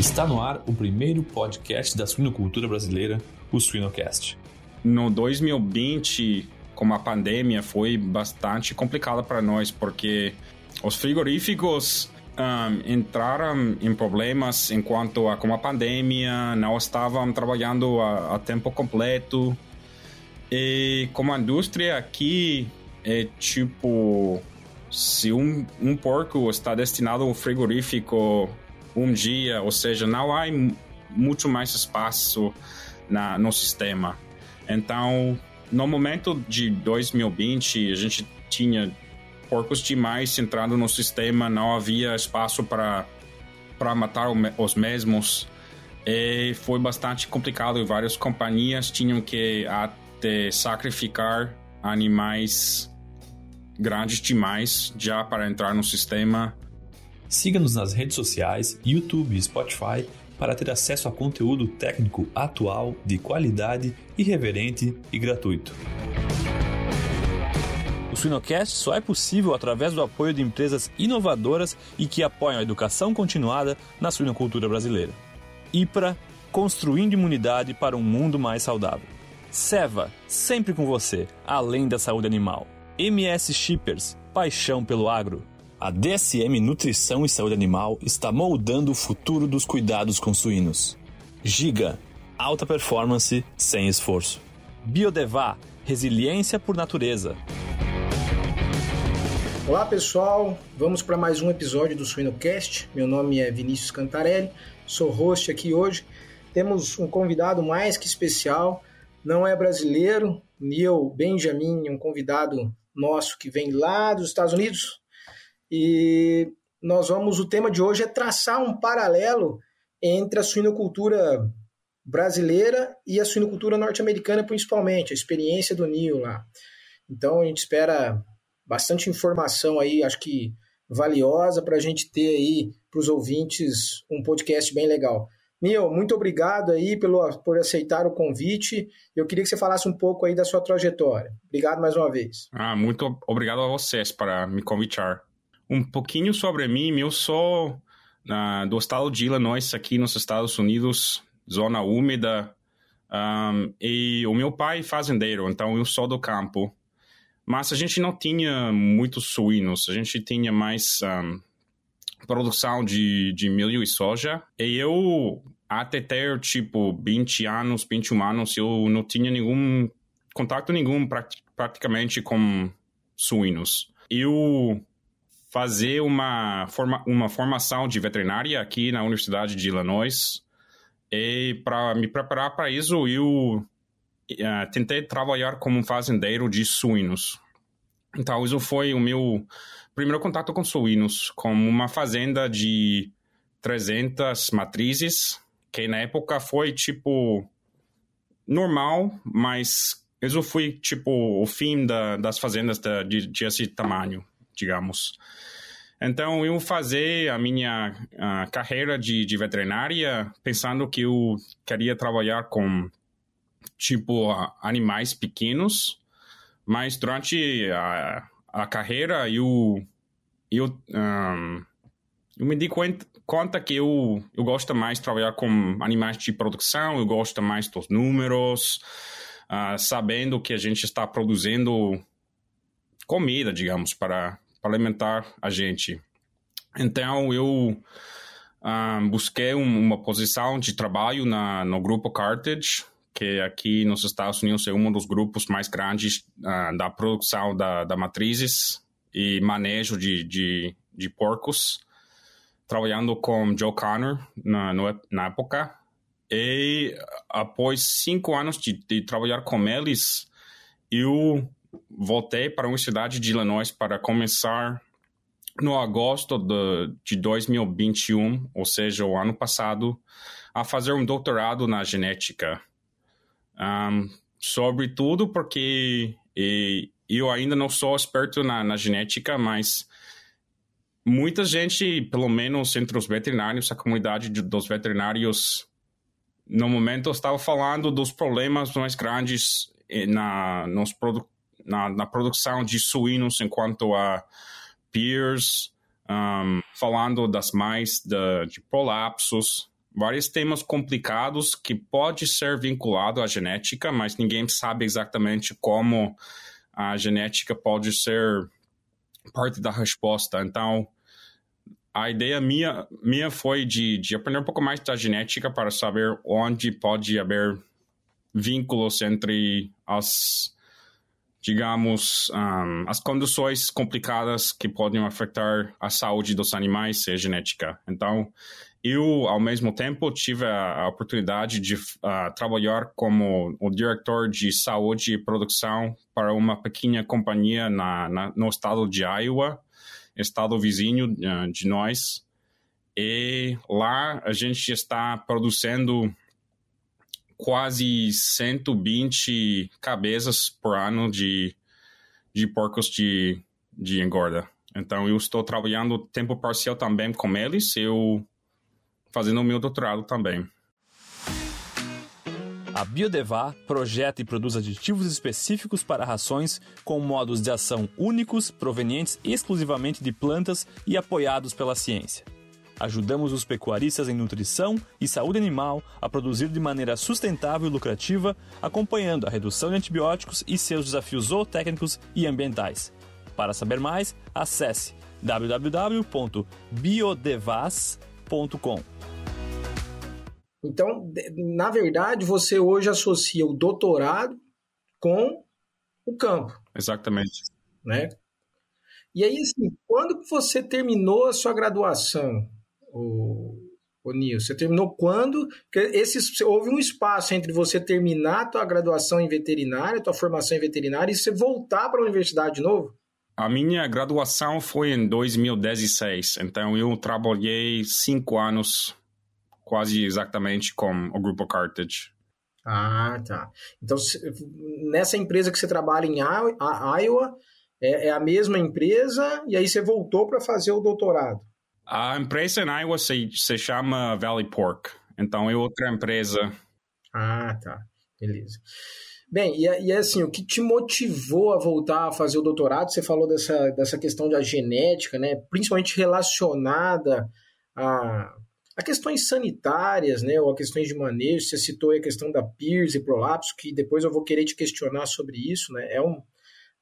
Está no ar o primeiro podcast da suinocultura brasileira, o Suinocast. No 2020, como a pandemia foi bastante complicada para nós, porque os frigoríficos um, entraram em problemas enquanto a, como a pandemia não estavam trabalhando a, a tempo completo. E como a indústria aqui é tipo se um, um porco está destinado ao frigorífico um dia, ou seja, não há muito mais espaço na, no sistema. Então, no momento de 2020, a gente tinha porcos demais entrando no sistema, não havia espaço para para matar os mesmos. E foi bastante complicado e várias companhias tinham que até sacrificar animais grandes demais já para entrar no sistema. Siga-nos nas redes sociais, YouTube e Spotify para ter acesso a conteúdo técnico atual, de qualidade, irreverente e gratuito. O Suinocast só é possível através do apoio de empresas inovadoras e que apoiam a educação continuada na suinocultura brasileira. IPRA, construindo imunidade para um mundo mais saudável. Seva, sempre com você, além da saúde animal. MS Shippers, paixão pelo agro. A DSM Nutrição e Saúde Animal está moldando o futuro dos cuidados com suínos. Giga, alta performance sem esforço. Biodevá, resiliência por natureza. Olá pessoal, vamos para mais um episódio do Suinocast. Meu nome é Vinícius Cantarelli, sou host aqui hoje. Temos um convidado mais que especial, não é brasileiro, Neil Benjamin, um convidado nosso que vem lá dos Estados Unidos. E nós vamos, o tema de hoje é traçar um paralelo entre a suinocultura brasileira e a suinocultura norte-americana, principalmente, a experiência do Neil lá. Então a gente espera bastante informação aí, acho que valiosa para a gente ter aí para os ouvintes um podcast bem legal. Neil, muito obrigado aí pelo, por aceitar o convite. Eu queria que você falasse um pouco aí da sua trajetória. Obrigado mais uma vez. Ah, muito obrigado a vocês para me convidar. Um pouquinho sobre mim, eu sou uh, do estado de Illinois, aqui nos Estados Unidos, zona úmida, um, e o meu pai é fazendeiro, então eu sou do campo. Mas a gente não tinha muitos suínos, a gente tinha mais um, produção de, de milho e soja. E eu, até ter, tipo, 20 anos, 21 anos, eu não tinha nenhum contato nenhum praticamente com suínos. Eu fazer uma, forma, uma formação de veterinária aqui na Universidade de Illinois e para me preparar para isso eu uh, tentei trabalhar como fazendeiro de suínos. Então isso foi o meu primeiro contato com suínos, como uma fazenda de 300 matrizes, que na época foi tipo normal, mas isso foi tipo o fim da, das fazendas de, de, de esse tamanho, digamos. Então, eu fazer a minha a carreira de, de veterinária pensando que eu queria trabalhar com, tipo, animais pequenos, mas durante a, a carreira eu, eu, um, eu me dei conta, conta que eu, eu gosto mais de trabalhar com animais de produção, eu gosto mais dos números, uh, sabendo que a gente está produzindo comida, digamos, para, para alimentar a gente. Então, eu um, ah, busquei um, uma posição de trabalho na, no grupo Cartage, que aqui nos Estados Unidos é um dos grupos mais grandes uh, da produção da, da matrizes e manejo de, de, de porcos, trabalhando com Joe Connor na, no, na época. E após cinco anos de, de trabalhar com eles, eu voltei para a Universidade de Illinois para começar no agosto de, de 2021, ou seja, o ano passado, a fazer um doutorado na genética. Um, sobretudo porque e, eu ainda não sou esperto na, na, genética, mas muita gente, pelo menos entre os veterinários, a comunidade de, dos veterinários, no momento estava falando dos problemas mais grandes eh, na, nos produ na, na produção de suínos enquanto a peers, um, falando das mais de, de prolapsos, vários temas complicados que pode ser vinculado à genética, mas ninguém sabe exatamente como a genética pode ser parte da resposta. Então, a ideia minha, minha foi de, de aprender um pouco mais da genética para saber onde pode haver vínculos entre as, digamos, um, as condições complicadas que podem afetar a saúde dos animais e a genética. Então, eu, ao mesmo tempo, tive a, a oportunidade de uh, trabalhar como o diretor de saúde e produção para uma pequena companhia na, na no estado de Iowa, estado vizinho uh, de nós. E lá a gente está produzindo quase 120 cabeças por ano de, de porcos de, de engorda. Então, eu estou trabalhando tempo parcial também com eles. Eu fazendo o meu doutorado também. A Biodevá projeta e produz aditivos específicos para rações com modos de ação únicos, provenientes exclusivamente de plantas e apoiados pela ciência. Ajudamos os pecuaristas em nutrição e saúde animal a produzir de maneira sustentável e lucrativa, acompanhando a redução de antibióticos e seus desafios zootécnicos e ambientais. Para saber mais, acesse www.biodevas.com. Então, na verdade, você hoje associa o doutorado com o campo. Exatamente. Né? E aí, assim, quando você terminou a sua graduação, o, o Nil, você terminou quando? Esse, houve um espaço entre você terminar a tua graduação em veterinária, a tua formação em veterinária, e você voltar para a universidade de novo? A minha graduação foi em 2016, então eu trabalhei cinco anos quase exatamente como o grupo Carthage. Ah, tá. Então, nessa empresa que você trabalha em Iowa, é, é a mesma empresa e aí você voltou para fazer o doutorado? A empresa em Iowa se, se chama Valley Pork, então é outra empresa. Ah, tá. Beleza. Bem, e, e assim, o que te motivou a voltar a fazer o doutorado? Você falou dessa, dessa questão da genética, né? Principalmente relacionada a a questões sanitárias, né, ou a questões de manejo, você citou a questão da PIRS e prolapso, que depois eu vou querer te questionar sobre isso, né, é um,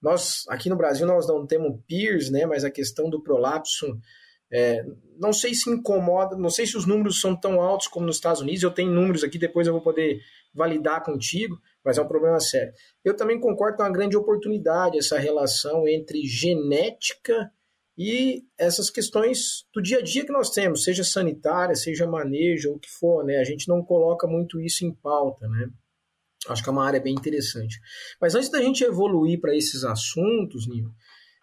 nós, aqui no Brasil, nós não temos PIRS, né, mas a questão do prolapso, é, não sei se incomoda, não sei se os números são tão altos como nos Estados Unidos, eu tenho números aqui, depois eu vou poder validar contigo, mas é um problema sério. Eu também concordo com uma grande oportunidade essa relação entre genética e essas questões do dia a dia que nós temos, seja sanitária, seja manejo, ou o que for, né? A gente não coloca muito isso em pauta, né? Acho que é uma área bem interessante. Mas antes da gente evoluir para esses assuntos, Nil,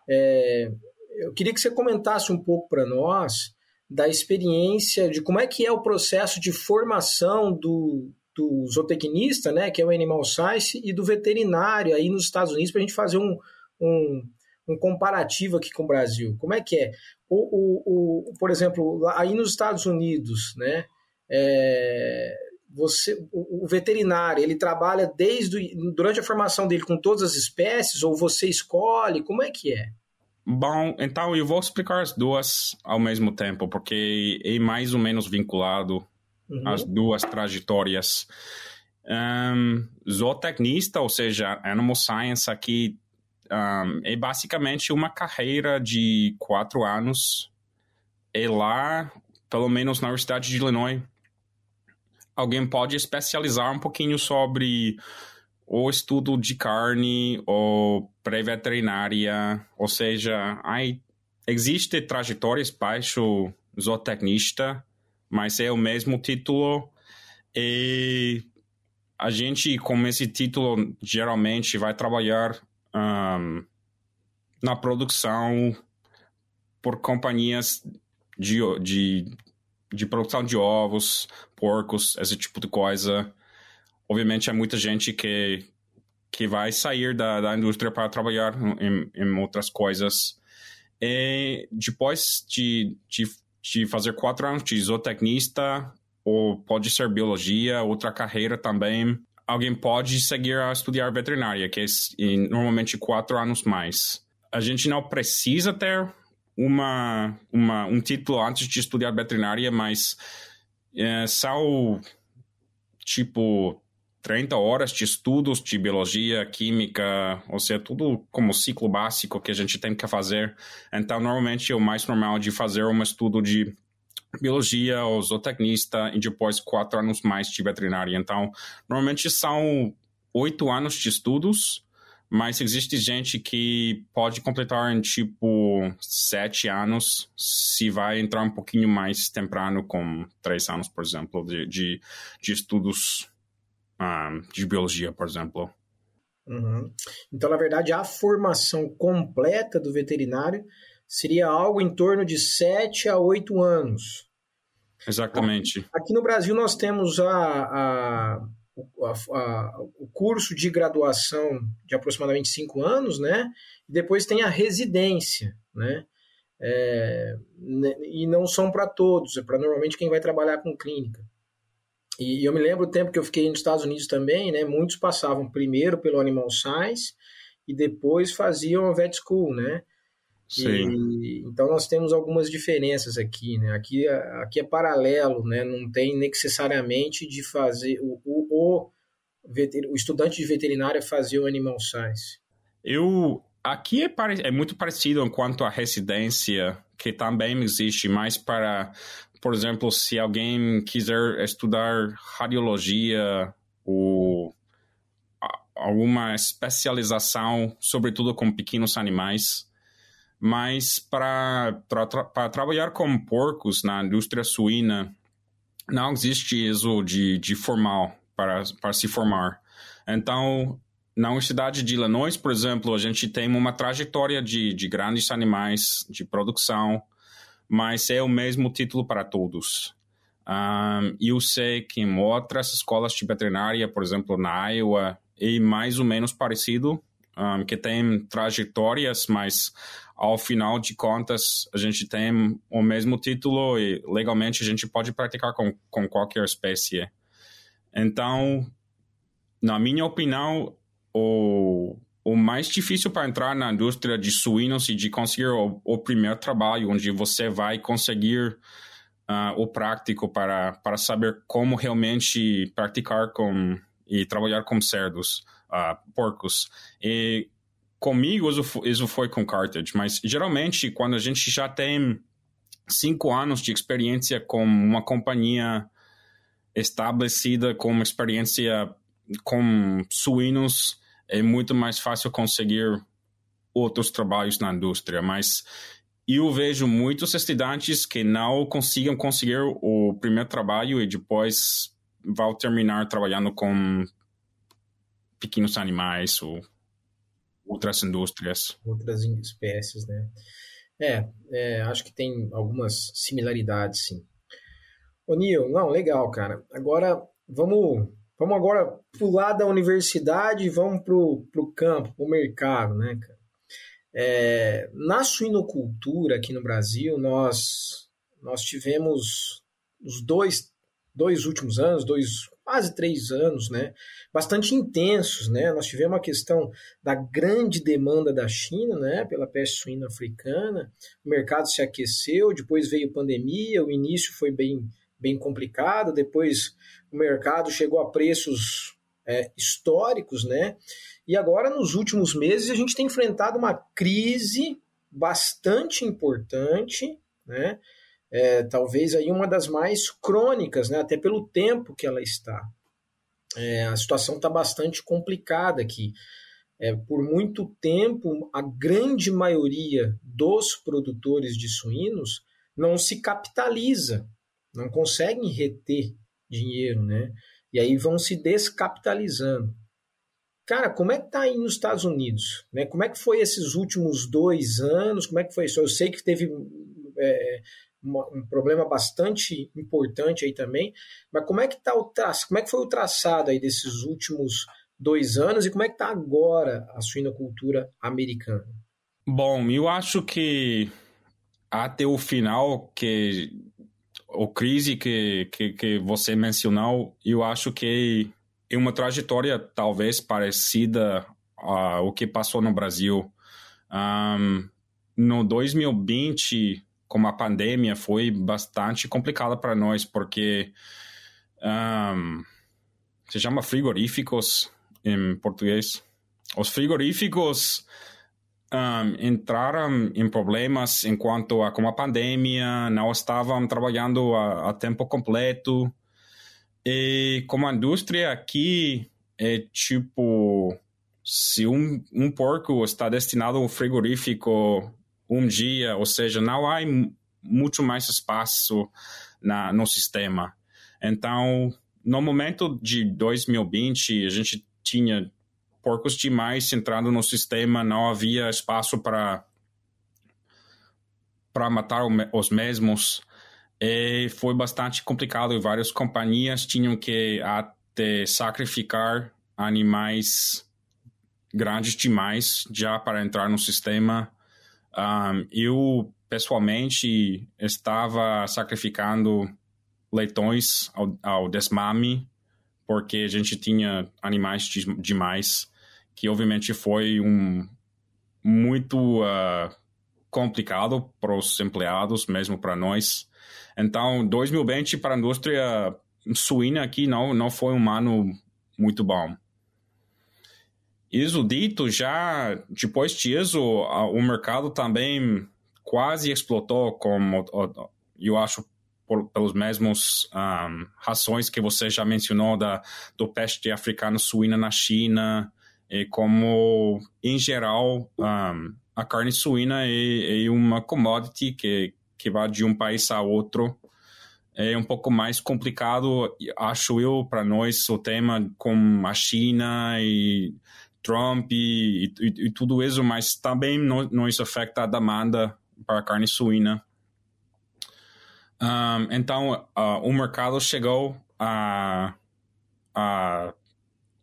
é, eu queria que você comentasse um pouco para nós da experiência de como é que é o processo de formação do, do zootecnista, né, que é o Animal Science, e do veterinário aí nos Estados Unidos, para a gente fazer um, um, um comparativo aqui com o Brasil. Como é que é? O, o, o por exemplo, aí nos Estados Unidos, né? É, você, o, o, veterinário, ele trabalha desde durante a formação dele com todas as espécies ou você escolhe? Como é que é? Bom, então eu vou explicar as duas ao mesmo tempo, porque é mais ou menos vinculado uhum. as duas trajetórias. Um, zootecnista, ou seja, animal science aqui um, é basicamente uma carreira de quatro anos. E lá, pelo menos na Universidade de Illinois, alguém pode especializar um pouquinho sobre o estudo de carne ou pré-veterinária, ou seja, aí existe trajetórias baixo zootecnista, mas é o mesmo título e a gente com esse título geralmente vai trabalhar um, na produção por companhias de, de, de produção de ovos, porcos, esse tipo de coisa. Obviamente, há muita gente que, que vai sair da, da indústria para trabalhar em, em outras coisas. E depois de, de, de fazer quatro anos de zootecnista, ou pode ser biologia, outra carreira também, alguém pode seguir a estudar veterinária, que é normalmente quatro anos mais. A gente não precisa ter uma, uma, um título antes de estudar veterinária, mas é, são tipo 30 horas de estudos de biologia, química, ou seja, tudo como ciclo básico que a gente tem que fazer. Então, normalmente é o mais normal de fazer um estudo de biologia ou zootecnista e depois quatro anos mais de veterinária. Então, normalmente são oito anos de estudos mas existe gente que pode completar em tipo sete anos se vai entrar um pouquinho mais temprano, com três anos, por exemplo, de, de, de estudos um, de biologia, por exemplo. Uhum. Então, na verdade, a formação completa do veterinário seria algo em torno de sete a oito anos. Exatamente. Aqui, aqui no Brasil nós temos a, a o, a, o curso de graduação de aproximadamente cinco anos, né? E depois tem a residência, né? É, e não são para todos, é para normalmente quem vai trabalhar com clínica. E eu me lembro o tempo que eu fiquei nos Estados Unidos também, né? Muitos passavam primeiro pelo Animal Science e depois faziam a Vet School, né? Sim. E, então nós temos algumas diferenças aqui, né? Aqui, aqui é paralelo, né? Não tem necessariamente de fazer o, o, o, o estudante de veterinária fazer o animal science. Eu aqui é, pare, é muito parecido quanto à residência que também existe, mas para, por exemplo, se alguém quiser estudar radiologia ou alguma especialização, sobretudo com pequenos animais, mas para tra trabalhar com porcos na indústria suína, não existe isso de, de formal para, para se formar. Então, na Universidade de Illinois, por exemplo, a gente tem uma trajetória de, de grandes animais, de produção, mas é o mesmo título para todos. Um, eu sei que em outras escolas de veterinária, por exemplo, na Iowa, é mais ou menos parecido, um, que tem trajetórias, mas ao final de contas, a gente tem o mesmo título e legalmente a gente pode praticar com, com qualquer espécie. Então, na minha opinião, o, o mais difícil para entrar na indústria de suínos e de conseguir o, o primeiro trabalho, onde você vai conseguir uh, o prático para, para saber como realmente praticar com e trabalhar com cerdos, uh, porcos. E Comigo, isso foi com Carthage, mas geralmente, quando a gente já tem cinco anos de experiência com uma companhia estabelecida, com experiência com suínos, é muito mais fácil conseguir outros trabalhos na indústria. Mas eu vejo muitos estudantes que não consigam conseguir o primeiro trabalho e depois vão terminar trabalhando com pequenos animais ou outras indústrias. Outras espécies, né? É, é, acho que tem algumas similaridades, sim. Ô, Nil, não, legal, cara. Agora, vamos, vamos agora pular da universidade e vamos pro, pro campo, pro mercado, né, cara? É, na suinocultura aqui no Brasil, nós, nós tivemos os dois, dois últimos anos, dois, quase três anos, né? bastante intensos, né? Nós tivemos a questão da grande demanda da China, né, pela peste suína africana. O mercado se aqueceu, depois veio pandemia, o início foi bem bem complicado, depois o mercado chegou a preços é, históricos, né? E agora, nos últimos meses, a gente tem enfrentado uma crise bastante importante, né? É, talvez aí uma das mais crônicas, né? até pelo tempo que ela está é, a situação está bastante complicada aqui. É, por muito tempo, a grande maioria dos produtores de suínos não se capitaliza, não conseguem reter dinheiro, né? E aí vão se descapitalizando. Cara, como é que tá aí nos Estados Unidos? Né? Como é que foi esses últimos dois anos? Como é que foi isso? Eu sei que teve é, uma, um problema bastante importante aí também. Mas como é que tá o traço, como é que foi o traçado aí desses últimos dois anos e como é que está agora a suinocultura americana? Bom, eu acho que até o final que o crise que, que, que você mencionou, eu acho que é uma trajetória talvez parecida ao que passou no Brasil. Um, no 2020, com a pandemia foi bastante complicada para nós, porque um, se chama frigoríficos em português. Os frigoríficos um, entraram em problemas enquanto a com a pandemia, não estavam trabalhando a, a tempo completo. E como a indústria aqui é tipo se um, um porco está destinado ao frigorífico um dia, ou seja, não há muito mais espaço na, no sistema. Então, no momento de 2020, a gente tinha porcos demais entrando no sistema, não havia espaço para para matar os mesmos. E foi bastante complicado e várias companhias tinham que até sacrificar animais grandes demais já para entrar no sistema. Um, eu, pessoalmente, estava sacrificando leitões ao, ao desmame, porque a gente tinha animais de, demais, que obviamente foi um muito uh, complicado para os empregados, mesmo para nós. Então, 2020 para a indústria suína aqui não, não foi um ano muito bom. Isso dito, já depois disso, o mercado também quase explotou, como eu acho por, pelos mesmos um, razões que você já mencionou da do peste africano suína na China e como em geral um, a carne suína é, é, uma commodity que que vai de um país a outro. É um pouco mais complicado acho eu para nós o tema com a China e Trump e, e, e tudo isso mas também nos afeta a demanda para a carne suína. Um, então, uh, o mercado chegou a, a,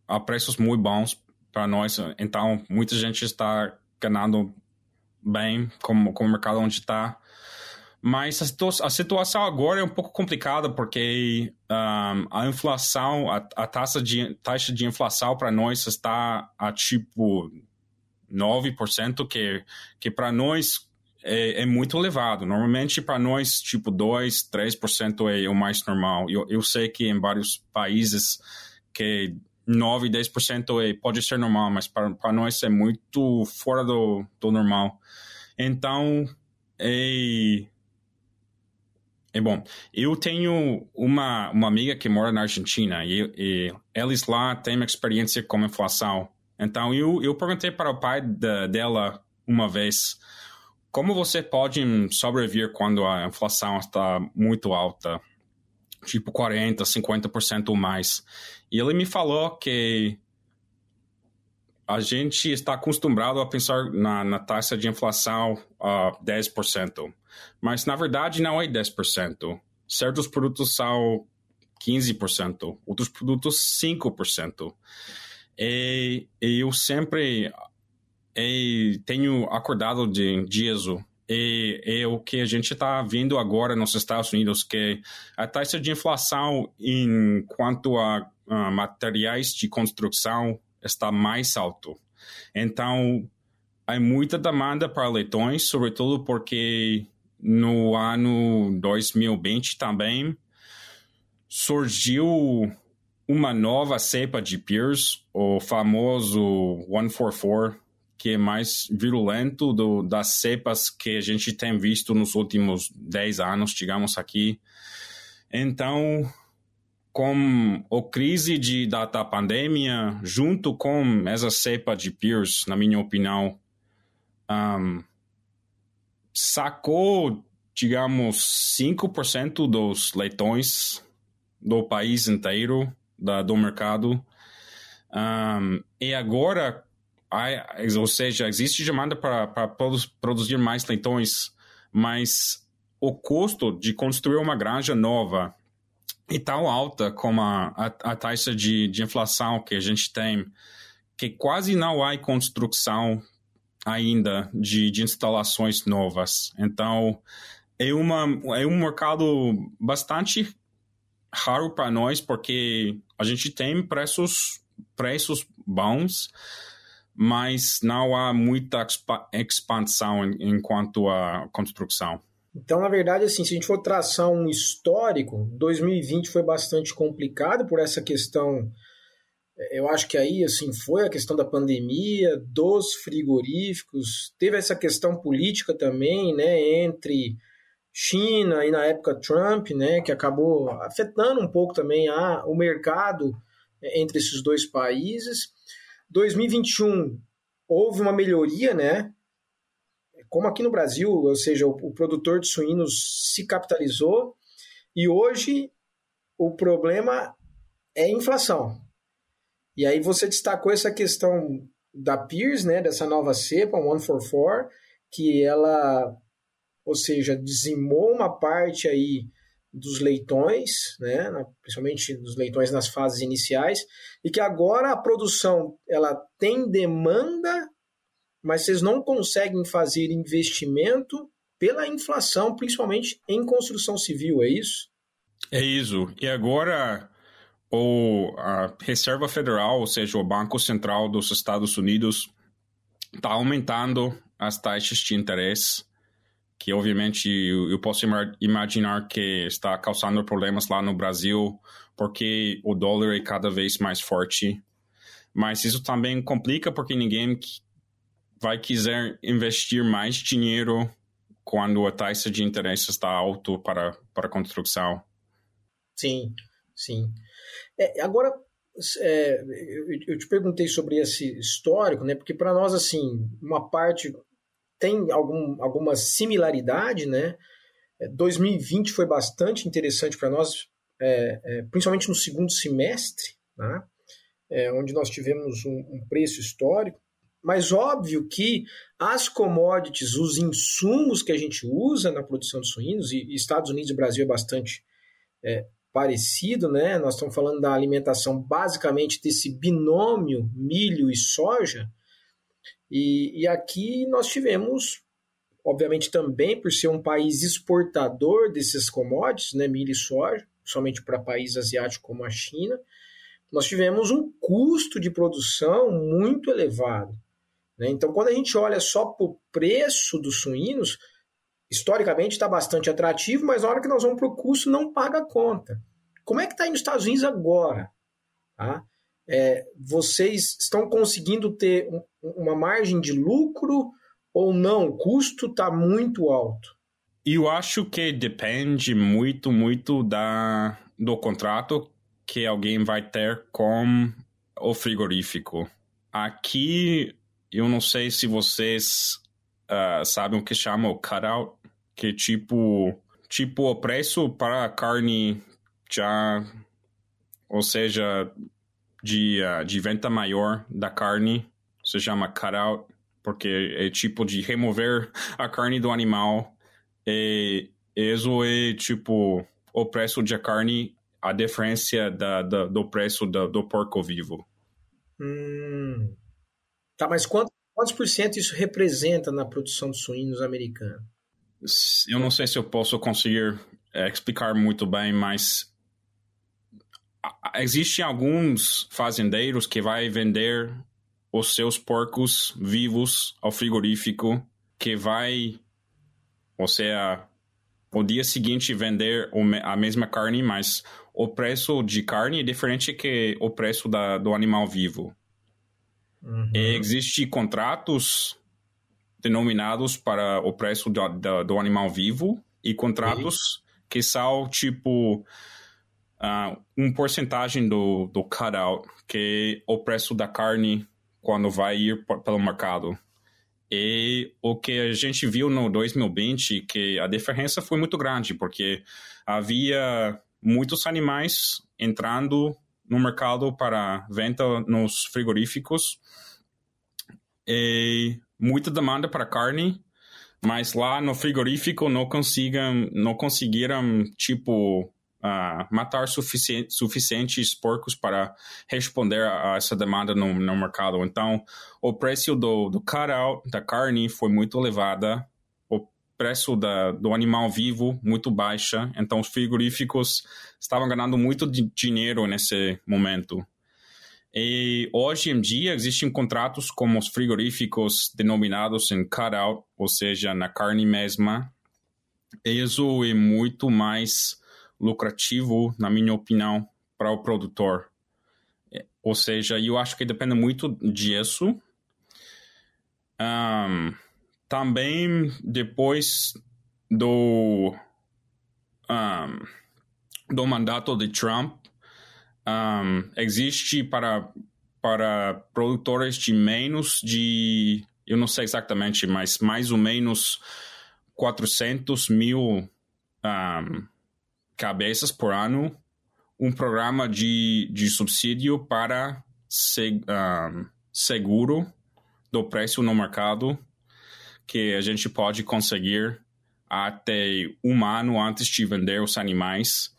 a preços muito bons para nós. Então, muita gente está ganhando bem com, com o mercado onde está. Mas a, a, situação agora é um pouco complicada porque um, a inflação, a, a, taxa, de, taxa de inflação para nós está a tipo 9%, que, que para nós é, é muito elevado. Normalmente, para nós, tipo 2, 3% é o mais normal. Eu, eu sei que em vários países que 9, 10% é, pode ser normal, mas para nós é muito fora do, do normal. Então, é, é bom. Eu tenho uma, uma amiga que mora na Argentina e, e eles lá têm uma experiência com inflação. Então, eu, eu perguntei para o pai dela uma vez como você pode sobreviver quando a inflação está muito alta? Tipo 40%, 50% ou mais. E ele me falou que a gente está acostumado a pensar na, na taxa de inflação a uh, 10%. Mas, na verdade, não é 10%. Certos produtos são 15%, outros produtos 5%. E, e eu sempre e tenho acordado de dias e é o que a gente está vendo agora nos Estados Unidos, que a taxa de inflação em quanto a, a materiais de construção está mais alto. Então, há muita demanda para leitões, sobretudo porque no ano 2020 também surgiu uma nova cepa de peers, o famoso 144 que é mais virulento do, das cepas que a gente tem visto nos últimos 10 anos, digamos aqui. Então, com a crise de, da, da pandemia, junto com essa cepa de peers, na minha opinião, um, sacou, digamos, 5% dos leitões do país inteiro, da, do mercado. Um, e agora, ou seja, existe demanda para produzir mais leitões, mas o custo de construir uma granja nova é tão alta como a, a, a taxa de, de inflação que a gente tem, que quase não há construção ainda de, de instalações novas. Então, é, uma, é um mercado bastante raro para nós, porque a gente tem preços, preços bons, mas não há muita expansão enquanto a construção. Então, na verdade, assim, se a gente for traçar um histórico, 2020 foi bastante complicado por essa questão. É, eu acho que aí, assim, foi a questão da pandemia, dos frigoríficos, teve essa questão política também, né, entre China e na época Trump, né, que acabou afetando um pouco também a, o mercado é, entre esses dois países. 2021 houve uma melhoria, né? como aqui no Brasil, ou seja, o, o produtor de suínos se capitalizou e hoje o problema é inflação. E aí você destacou essa questão da Pierce, né, dessa nova cepa, 144, que ela, ou seja, dizimou uma parte aí dos leitões, né, principalmente dos leitões nas fases iniciais, e que agora a produção ela tem demanda mas vocês não conseguem fazer investimento pela inflação, principalmente em construção civil, é isso? É isso. E agora o, a Reserva Federal, ou seja, o Banco Central dos Estados Unidos, está aumentando as taxas de interesse, que obviamente eu, posso imaginar que está causando problemas lá no Brasil, porque o dólar é cada vez mais forte. Mas isso também complica porque ninguém vai quiser investir mais dinheiro quando a taxa de interesse está alto para, para construção. Sim, sim. É, agora, é, eu, eu, te perguntei sobre esse histórico, né? Porque para nós, assim, uma parte tem algum, alguma similaridade, né? 2020 é, foi bastante interessante para nós, é, é, principalmente no segundo semestre, né? É, onde nós tivemos um, um preço histórico. Mas óbvio que as commodities, os insumos que a gente usa na produção de suínos, e Estados Unidos e Brasil é bastante é, parecido, né? Nós estamos falando da alimentação basicamente desse binômio milho e soja. E, e aqui nós tivemos, obviamente também por ser um país exportador desses commodities, né, milho e soja, somente para países asiáticos como a China, nós tivemos um custo de produção muito elevado. Né? Então, quando a gente olha só para o preço dos suínos, historicamente está bastante atrativo, mas na hora que nós vamos para o custo, não paga a conta. Como é que está aí nos Estados Unidos agora? Tá? É, vocês estão conseguindo ter uma margem de lucro ou não? O custo está muito alto. Eu acho que depende muito, muito da, do contrato que alguém vai ter com o frigorífico. Aqui eu não sei se vocês uh, sabem o que chama o cutout, que é tipo, tipo o preço para a carne já, ou seja, de, uh, de venda maior da carne, se chama cutout, porque é tipo de remover a carne do animal. E isso é tipo o preço de carne, a diferença da, da do preço da, do porco vivo. Hum. Tá, mas quantos, quantos por cento isso representa na produção de suínos americana? Eu não sei se eu posso conseguir é, explicar muito bem, mas existem alguns fazendeiros que vai vender os seus porcos vivos ao frigorífico, que vai, ou seja, o dia seguinte vender a mesma carne, mas o preço de carne é diferente que o preço da, do animal vivo. Uhum. Existem contratos denominados para o preço do, do, do animal vivo e contratos que são tipo uh, um porcentagem do, do cutout, que é o preço da carne quando vai ir pelo mercado. E o que a gente viu no 2020, que a diferença foi muito grande, porque havia muitos animais entrando no mercado para venda nos frigoríficos e muita demanda para carne, mas lá no frigorífico não consigam, não conseguiram tipo uh, matar suficiente, suficientes porcos para responder a, essa demanda no, no, mercado. Então, o preço do, do cutout da carne foi muito elevada preço da, do animal vivo muito baixa, então os frigoríficos estavam ganhando muito dinheiro nesse momento. E hoje em dia existem contratos como os frigoríficos denominados em cutout, ou seja, na carne mesma, isso é muito mais lucrativo, na minha opinião, para o produtor. É, ou seja, eu acho que depende muito disso. Um, também depois do, um, do mandato de Trump, um, existe para, para produtores de menos de, eu não sei exatamente, mas mais ou menos 400 mil um, cabeças por ano, um programa de, de subsídio para seg, um, seguro do preço no mercado que a gente pode conseguir até um ano antes de vender os animais.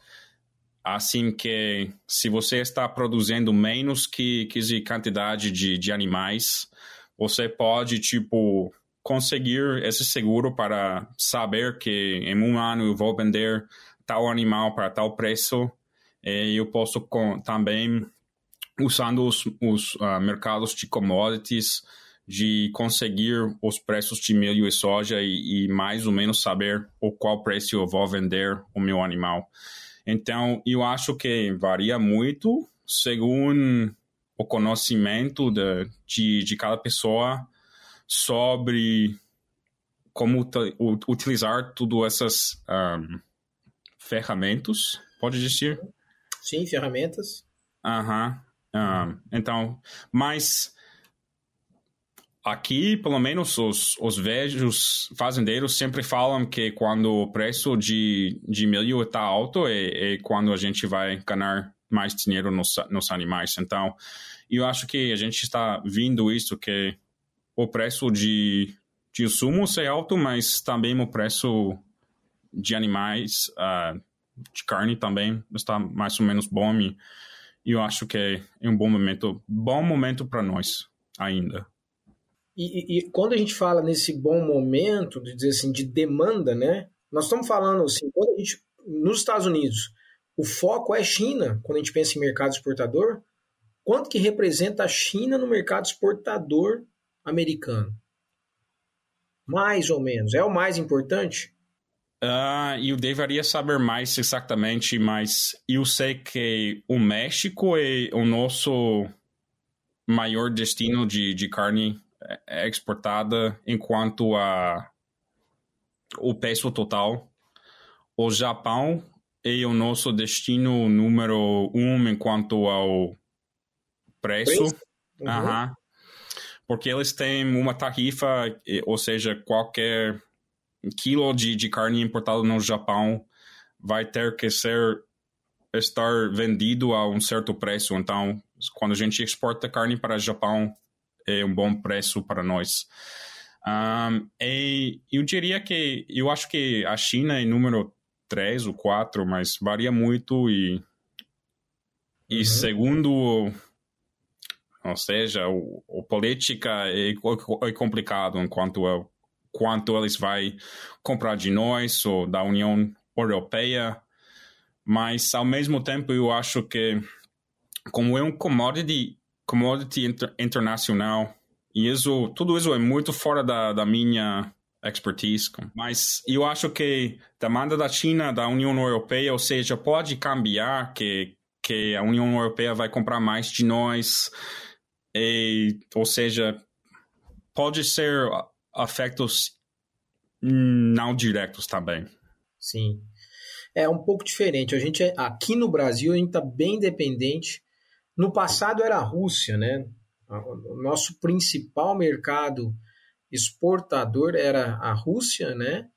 Assim que, se você está produzindo menos que, que quantidade de, de animais, você pode, tipo, conseguir esse seguro para saber que em um ano eu vou vender tal animal para tal preço e eu posso com, também usando os, os uh, mercados de commodities de conseguir os preços de milho e soja e, e, mais ou menos saber o qual preço eu vou vender o meu animal. Então, eu acho que varia muito segundo o conhecimento de, de, de cada pessoa sobre como utilizar todas essas um, ferramentas, pode dizer? Sim, ferramentas. Aham. Então, mas aqui, pelo menos, os, os velhos fazendeiros sempre falam que quando o preço de, de milho está alto é, é quando a gente vai ganhar mais dinheiro nos, nos animais. Então, eu acho que a gente está vindo isso que o preço de, de insumos é alto, mas também o preço de animais, uh, de carne também está mais ou menos bom. E eu acho que é um bom momento, bom momento para nós ainda. E, e, quando a gente fala nesse bom momento, de dizer assim, de demanda, né? Nós estamos falando assim, quando a gente, nos Estados Unidos, o foco é China, quando a gente pensa em mercado exportador, quanto que representa a China no mercado exportador americano? Mais ou menos. É o mais importante? Uh, eu deveria saber mais exatamente, mas eu sei que o México é o nosso maior destino de, de carne é exportada enquanto a o peso total. O Japão é o nosso destino número um enquanto ao preço. Uhum. Uhum porque eles têm uma tarifa, ou seja, qualquer quilo de, de carne importada no Japão vai ter que ser estar vendido a um certo preço. Então, quando a gente exporta carne para o Japão, é um bom preço para nós. Um, e eu diria que eu acho que a China é número 3 ou 4, mas varia muito e, e uhum. segundo ou seja, o, o política é, é complicado enquanto é, quanto eles vai comprar de nós ou da União Europeia, mas ao mesmo tempo eu acho que como é um commodity, commodity inter, internacional, e isso, tudo isso é muito fora da, da minha expertise. Mas eu acho que a demanda da China, da União Europeia, ou seja, pode cambiar que, que a União Europeia vai comprar mais de nós e, ou seja, pode ser afetos não diretos também. Sim. É um pouco diferente. A gente é, aqui no Brasil a gente está bem dependente. No passado era a Rússia, né? O nosso principal mercado exportador era a Rússia, né?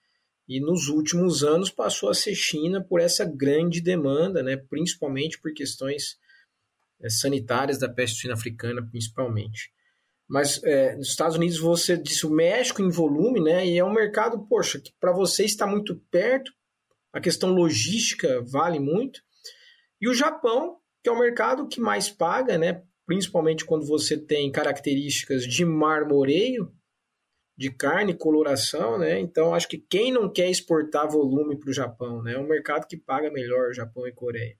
E nos últimos anos passou a ser China por essa grande demanda, né? Principalmente por questões é, sanitárias da peste suína africana, principalmente. Mas é, nos Estados Unidos você disse o México em volume, né? E é um mercado, poxa, que para você está muito perto, a questão logística vale muito. E o Japão, que é o mercado que mais paga, né? Principalmente quando você tem características de marmoreio, de carne, coloração, né? Então acho que quem não quer exportar volume para o Japão, né? É um mercado que paga melhor Japão e Coreia.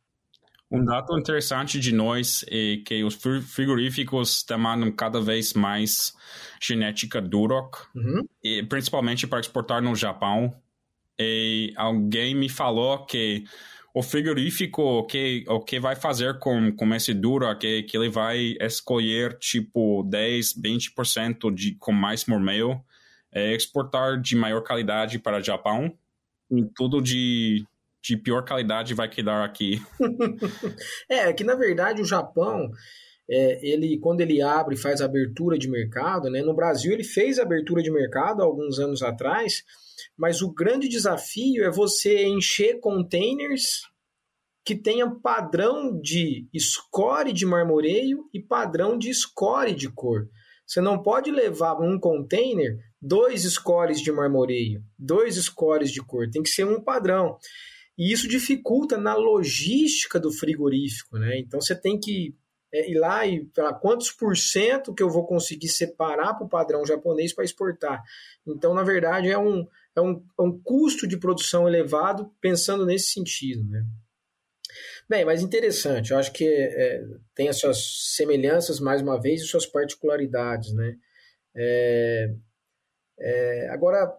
Um dado interessante de nós é que os frigoríficos demandam cada vez mais genética Duroc, uhum. e principalmente para exportar no Japão. e alguém me falou que o frigorífico o que o que vai fazer com com esse dura que que ele vai escolher tipo 10 20% de com mais mormeio é exportar de maior qualidade para o Japão e tudo de de pior qualidade vai quedar aqui. é, que na verdade o Japão, é, ele quando ele abre faz abertura de mercado, né? No Brasil ele fez abertura de mercado alguns anos atrás, mas o grande desafio é você encher containers que tenham padrão de score de marmoreio e padrão de score de cor. Você não pode levar um container dois scores de marmoreio, dois scores de cor, tem que ser um padrão. E isso dificulta na logística do frigorífico, né? Então você tem que é, ir lá e falar quantos por cento que eu vou conseguir separar para o padrão japonês para exportar. Então, na verdade, é um, é um, é um custo de produção elevado pensando nesse sentido, né? Bem, mas interessante, eu acho que é, tem as suas semelhanças, mais uma vez, e suas particularidades, né? É, é, agora,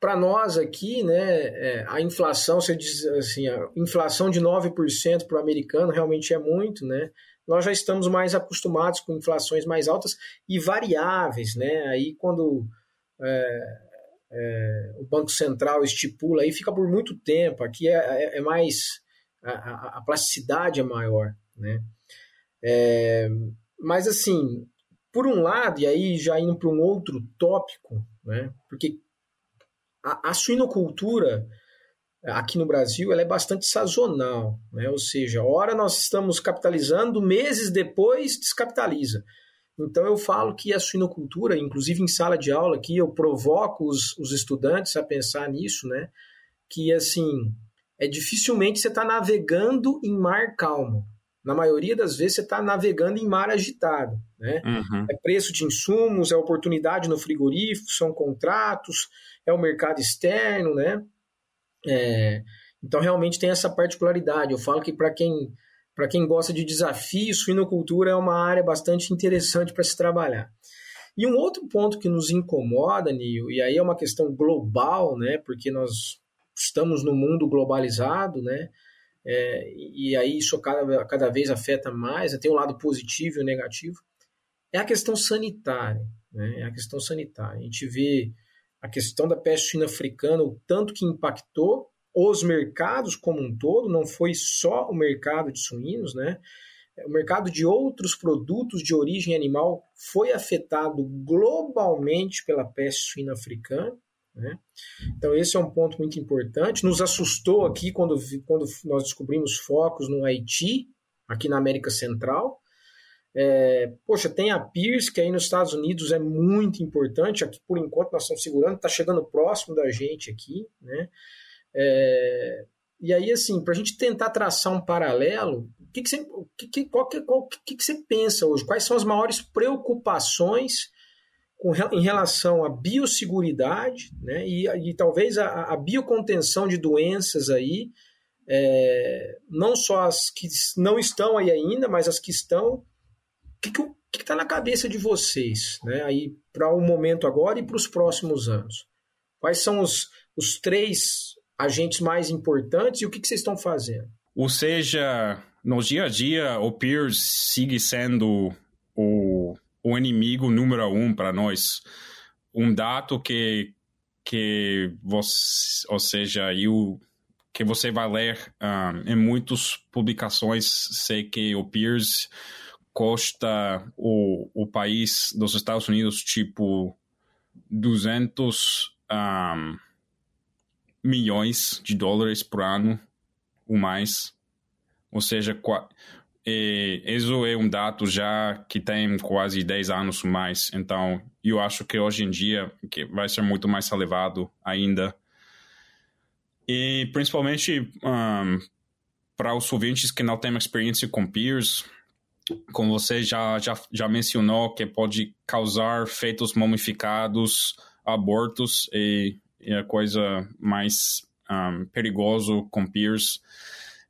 para nós aqui, né, é, a inflação, você diz assim, a inflação de 9% para o americano realmente é muito, né? Nós já estamos mais acostumados com inflações mais altas e variáveis, né? Aí quando é, é, o Banco Central estipula, aí fica por muito tempo. Aqui é, é, é mais a, a, plasticidade é maior, né? É, mas assim, por um lado, e aí já indo para um outro tópico, né? Porque a, a suinocultura aqui no Brasil ela é bastante sazonal, né? ou seja, hora nós estamos capitalizando, meses depois descapitaliza. Então eu falo que a suinocultura, inclusive em sala de aula aqui, eu provoco os, os estudantes a pensar nisso, né? Que assim, é dificilmente você está navegando em mar calmo. Na maioria das vezes você está navegando em mar agitado. Né? Uhum. É preço de insumos, é oportunidade no frigorífico, são contratos, é o mercado externo, né? É, então realmente tem essa particularidade. Eu falo que para quem para quem gosta de desafios, suinocultura é uma área bastante interessante para se trabalhar. E um outro ponto que nos incomoda, Nil, e aí é uma questão global, né? Porque nós estamos no mundo globalizado, né? É, e aí isso cada, cada vez afeta mais, tem um lado positivo e um negativo, é a questão sanitária. Né? É a questão sanitária. A gente vê a questão da peste suína africana, o tanto que impactou os mercados como um todo, não foi só o mercado de suínos, né? O mercado de outros produtos de origem animal foi afetado globalmente pela peste suína africana. Né? Então, esse é um ponto muito importante. Nos assustou aqui quando, quando nós descobrimos focos no Haiti, aqui na América Central. É, poxa, tem a Pierce, que aí nos Estados Unidos é muito importante. Aqui, por enquanto, nós estamos segurando, está chegando próximo da gente aqui. Né? É, e aí, assim, para a gente tentar traçar um paralelo, o que, que, você, que, qual, qual, que, que você pensa hoje? Quais são as maiores preocupações com, em relação à biosseguridade né, e, e talvez a, a, biocontenção de doenças aí, é, não só as que não estão aí ainda, mas as que estão. O que está na cabeça de vocês né, aí para o momento agora e para os próximos anos? Quais são os, os três agentes mais importantes e o que, que vocês estão fazendo? Ou seja, no dia a dia, o peers sigue sendo o o inimigo número um para nós. Um dado que que você, ou seja, eu que você vai ler um, em muitas publicações, sei que o Pierce custa o, o país dos Estados Unidos tipo 200 um, milhões de dólares por ano ou mais. Ou seja, isso é um dado já que tem quase 10 anos mais, então eu acho que hoje em dia que vai ser muito mais elevado ainda. E principalmente um, para os ouvintes que não têm experiência com peers, como você já, já, já mencionou, que pode causar feitos mumificados, abortos e, e a coisa mais um, perigoso com peers.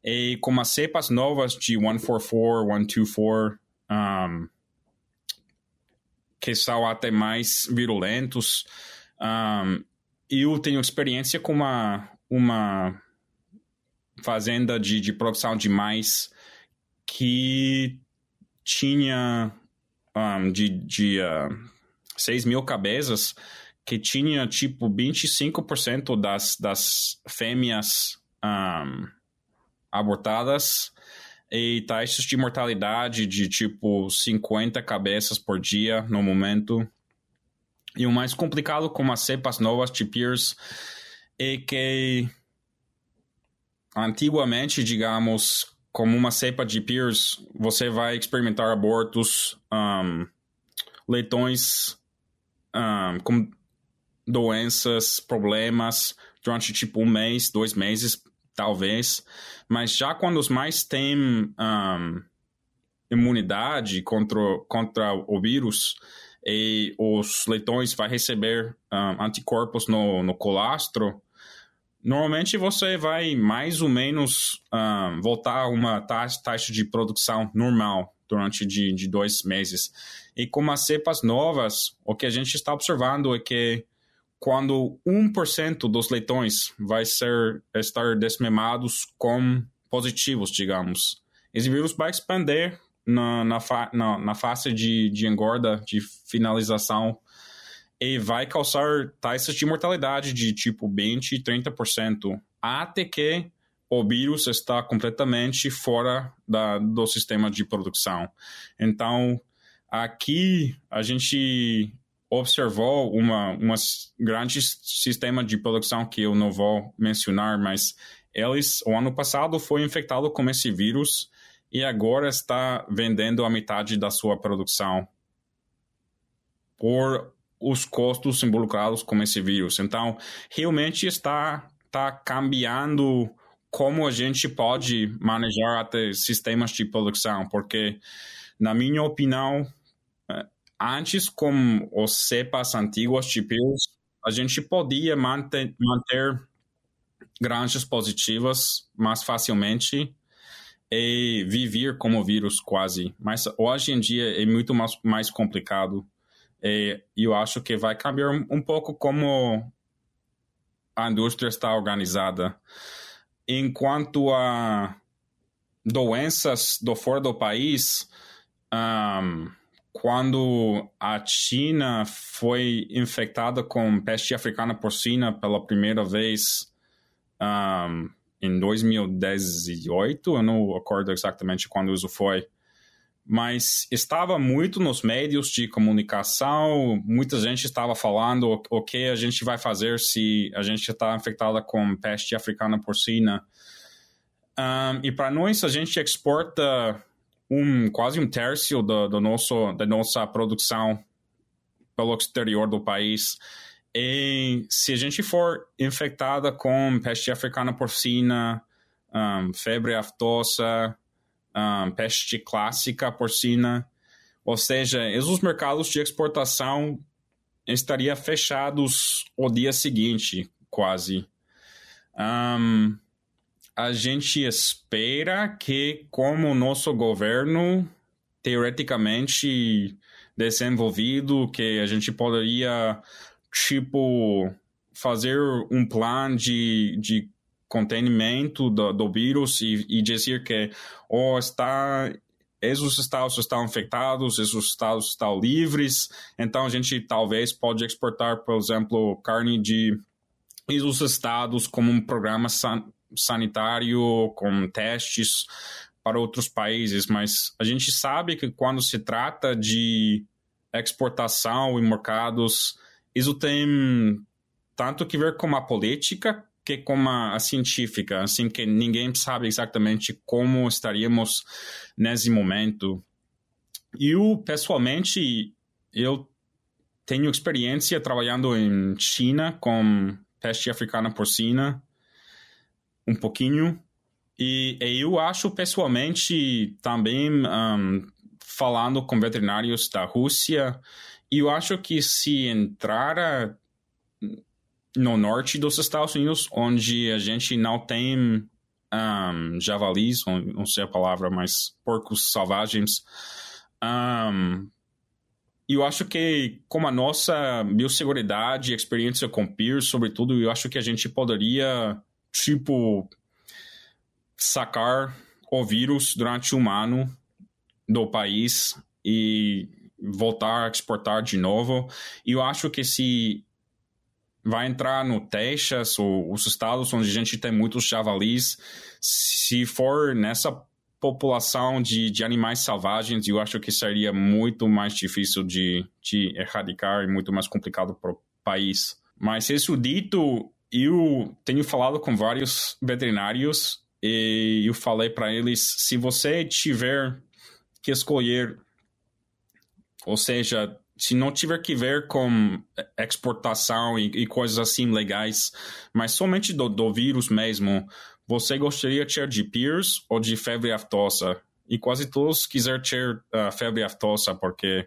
E com as cepas novas de 144, 124, um, que são até mais virulentos, um, eu tenho experiência com uma, uma fazenda de, de produção de mais que tinha um, de, de uh, 6 mil cabeças, que tinha tipo 25% das, das fêmeas um, abortadas e taxas de mortalidade de tipo 50 cabeças por dia no momento. E o mais complicado com as cepas novas de Pierce é que antigamente, digamos, como uma cepa de Pierce, você vai experimentar abortos, um, leitões um, com doenças, problemas durante tipo um mês, dois meses, talvez. Mas já quando os mais têm um, imunidade contra, contra o vírus, e os leitões vai receber um, anticorpos no, no colastro, normalmente você vai mais ou menos um, voltar a uma taxa, taxa de produção normal durante de, de dois meses. E com as cepas novas, o que a gente está observando é que quando 1% dos leitões vai ser estar desmemados com positivos, digamos. Esse vírus vai expandir na, na, fa, na, na fase de, de engorda, de finalização, e vai causar taxas de mortalidade de tipo 20% e 30%, até que o vírus está completamente fora da, do sistema de produção. Então, aqui a gente observou uma, uma grande sistema de produção que eu não vou mencionar, mas eles, o ano passado, foi infectado com esse vírus e agora está vendendo a metade da sua produção por os custos involucrados com esse vírus. Então, realmente está, está cambiando como a gente pode manejar até sistemas de produção, porque, na minha opinião, antes com os cepas antigos de vírus, a gente podia manter, manter granjas positivas mais facilmente e viver como vírus quase. Mas hoje em dia é muito mais, mais complicado. E eu acho que vai cambiar um pouco como a indústria está organizada. Enquanto a doenças do fora do país, um, quando a China foi infectada com peste africana porcina pela primeira vez um, em 2018, eu não recordo exatamente quando isso foi, mas estava muito nos meios de comunicação, muita gente estava falando o, que a gente vai fazer se a gente está infectada com peste africana porcina. Um, e para nós, a gente exporta um quase um terço do, do nosso da nossa produção pelo exterior do país. E se a gente for infectada com peste africana porcina, um, febre aftosa, um, peste clássica porcina, ou seja, esses mercados de exportação estariam fechados o dia seguinte, quase. Um, a gente espera que, como o nosso governo teoreticamente desenvolvido, que a gente poderia, tipo, fazer um plano de, de contenimento do, do vírus e, e dizer que oh, está esses estados estão infectados, esses estados estão livres, então a gente talvez pode exportar, por exemplo, carne de esses estados como um programa san sanitário, com testes para outros países, mas a gente sabe que quando se trata de exportação e mercados, isso tem tanto que ver com a política que com a, a científica, assim que ninguém sabe exatamente como estaríamos nesse momento. Eu, pessoalmente, eu tenho experiência trabalhando em China com peste africana porcina, um pouquinho. E, e eu acho pessoalmente também um, falando com veterinários da Rússia, eu acho que se entrar no norte dos Estados Unidos, onde a gente não tem um, javalis, não sei a palavra, mas porcos selvagens, um, eu acho que, como a nossa biosseguridade, experiência com peers, sobretudo, eu acho que a gente poderia, tipo, sacar o vírus durante um ano do país e voltar a exportar de novo. Eu acho que se vai entrar no Texas ou os estados onde a gente tem muitos javalis, se for nessa população de, de animais selvagens, eu acho que seria muito mais difícil de, de erradicar e muito mais complicado para o país. Mas isso dito, eu tenho falado com vários veterinários e eu falei para eles, se você tiver que escolher, ou seja, se não tiver que ver com exportação e, e coisas assim legais, mas somente do, do vírus mesmo, você gostaria de ter de PIRS ou de febre aftosa? E quase todos quiser ter uh, febre aftosa, porque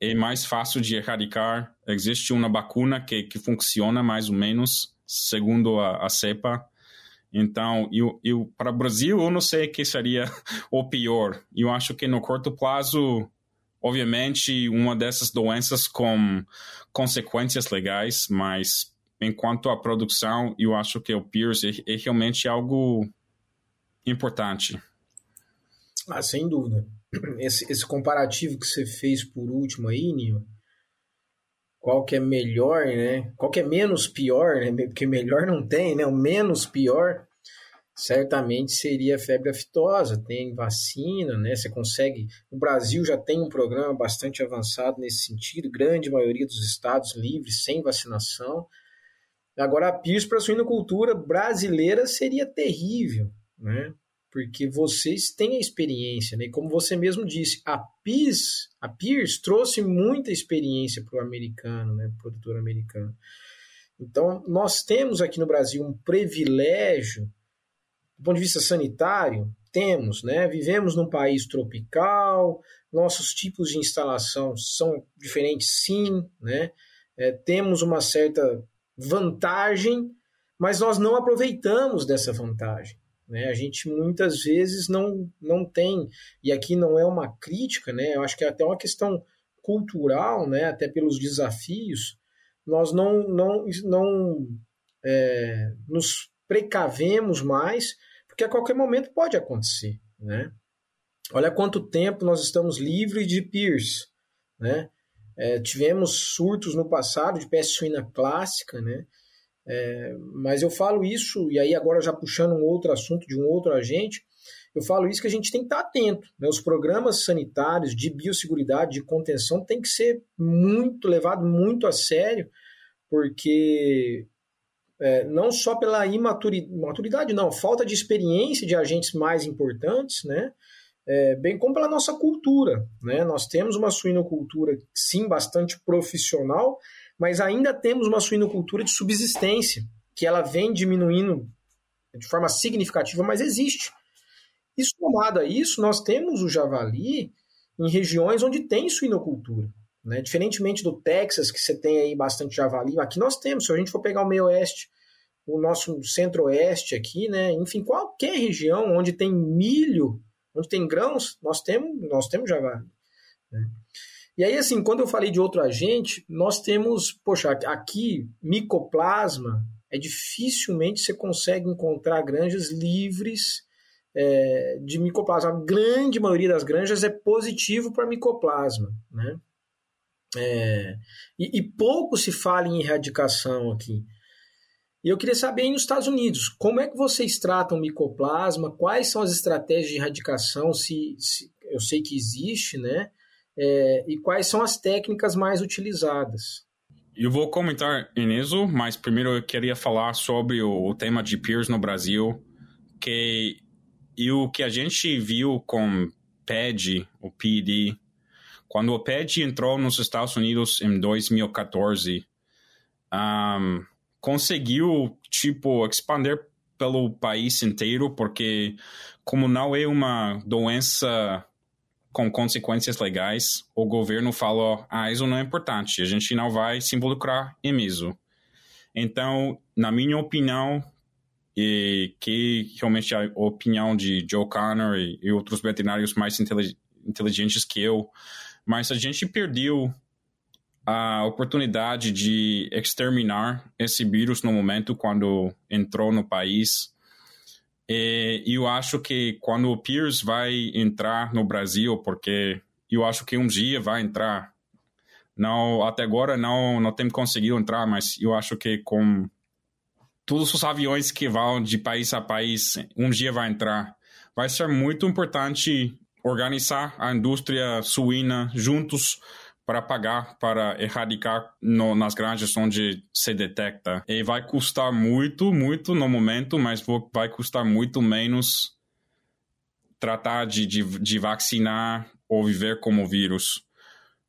é mais fácil de erradicar. Existe uma vacuna que, que funciona mais ou menos, segundo a, a cepa. Então, eu, eu, para o Brasil, eu não sei o que seria o pior. Eu acho que no curto prazo, obviamente, uma dessas doenças com consequências legais, mas enquanto a produção, eu acho que o Pierce é, é realmente algo importante. Ah, sem dúvida. Esse, esse, comparativo que você fez por último aí, Nil, qual que é melhor, né? Qual que é menos pior, né? Porque melhor não tem, né? O menos pior certamente seria febre aftosa. Tem vacina, né? Você consegue. O Brasil já tem um programa bastante avançado nesse sentido, grande maioria dos estados livres, sem vacinação. Agora, a PIRS para a suinocultura brasileira seria terrível, né? Porque vocês têm a experiência, né? E como você mesmo disse, a PIRS, a PIRS trouxe muita experiência para o americano, né? Pro produtor americano. Então, nós temos aqui no Brasil um privilégio, do ponto de vista sanitário, temos, né? Vivemos num país tropical, nossos tipos de instalação são diferentes, sim, né? É, temos uma certa vantagem, mas nós não aproveitamos dessa vantagem. Né? A gente muitas vezes não, não tem, e aqui não é uma crítica, né? eu acho que é até uma questão cultural, né? até pelos desafios, nós não, não, não é, nos precavemos mais, porque a qualquer momento pode acontecer. Né? Olha quanto tempo nós estamos livres de peers. Né? É, tivemos surtos no passado de peste suína clássica, né? É, mas eu falo isso, e aí agora já puxando um outro assunto de um outro agente, eu falo isso que a gente tem que estar atento. Né? Os programas sanitários de biosseguridade, de contenção, tem que ser muito levado muito a sério, porque é, não só pela imaturidade, maturidade, não, falta de experiência de agentes mais importantes, né? é, bem como pela nossa cultura. Né? Nós temos uma suinocultura, sim, bastante profissional, mas ainda temos uma suinocultura de subsistência, que ela vem diminuindo de forma significativa, mas existe. E somado a isso, nós temos o javali em regiões onde tem suinocultura. Né? Diferentemente do Texas, que você tem aí bastante javali, aqui nós temos, se a gente for pegar o meio oeste, o nosso centro-oeste aqui, né? enfim, qualquer região onde tem milho Onde tem grãos, nós temos, nós temos javali. Né? E aí, assim, quando eu falei de outro agente, nós temos, poxa, aqui, micoplasma, é dificilmente você consegue encontrar granjas livres é, de micoplasma. A grande maioria das granjas é positivo para micoplasma, né? É, e, e, pouco se fala em erradicação aqui. E eu queria saber nos Estados Unidos, como é que vocês tratam micoplasma? Quais são as estratégias de erradicação? Se, se eu sei que existe, né? É, e quais são as técnicas mais utilizadas? Eu vou comentar nisso, mas primeiro eu queria falar sobre o, o tema de peers no Brasil, que e o que a gente viu com PED, o PED, quando o PED entrou nos Estados Unidos em 2014, um, conseguiu, tipo, expandir pelo país inteiro, porque como não é uma doença com consequências legais, o governo falou, ah, isso não é importante, a gente não vai se involucrar em isso. Então, na minha opinião, e que realmente a opinião de Joe Connor e outros veterinários mais inteligentes que eu, mas a gente perdeu a oportunidade de exterminar esse vírus no momento quando entrou no país. E eu acho que quando o Pierce vai entrar no Brasil, porque eu acho que um dia vai entrar, não até agora não não tem conseguido entrar, mas eu acho que com todos os aviões que vão de país a país, um dia vai entrar. Vai ser muito importante organizar a indústria suína juntos para pagar para erradicar no, nas granjas onde se detecta. E vai custar muito, muito no momento, mas vai custar muito menos tratar de, de, de vacinar ou viver como vírus.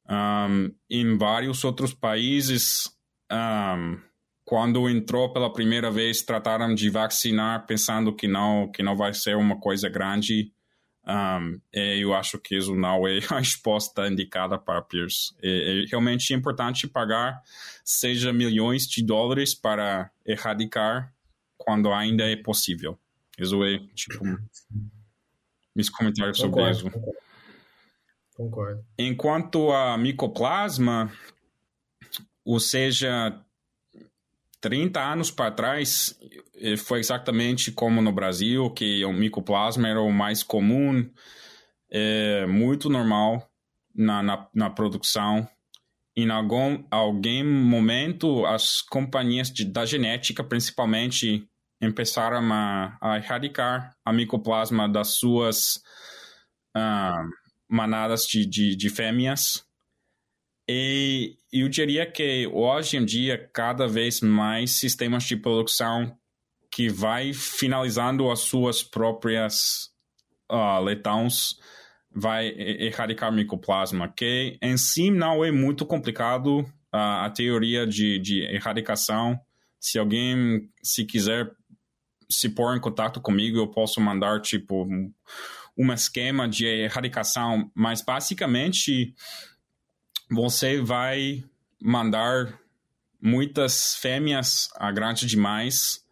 Um, em vários outros países, um, quando entrou pela primeira vez, trataram de vacinar pensando que não, que não vai ser uma coisa grande um, eu acho que isso não é a resposta indicada para Pierce. É, é realmente importante pagar, seja milhões de dólares para erradicar quando ainda é possível. Isso é, tipo, meus comentários sobre isso. Concordo. concordo. Enquanto a micoplasma, ou seja, 30 anos para trás, foi exatamente como no Brasil, que o micoplasma era o mais comum, é, muito normal na, na, na produção. Em algum, algum momento, as companhias de, da genética, principalmente, começaram a, a erradicar a micoplasma das suas uh, manadas de, de, de fêmeas e eu diria que hoje em dia, cada vez mais sistemas de produção que vai finalizando as suas próprias uh, letões vai erradicar micoplasma, que em si não é muito complicado uh, a teoria de, de erradicação. Se alguém, se quiser se pôr em contato comigo, eu posso mandar, tipo, um, um esquema de erradicação, mas basicamente você vai mandar muitas fêmeas a grande demais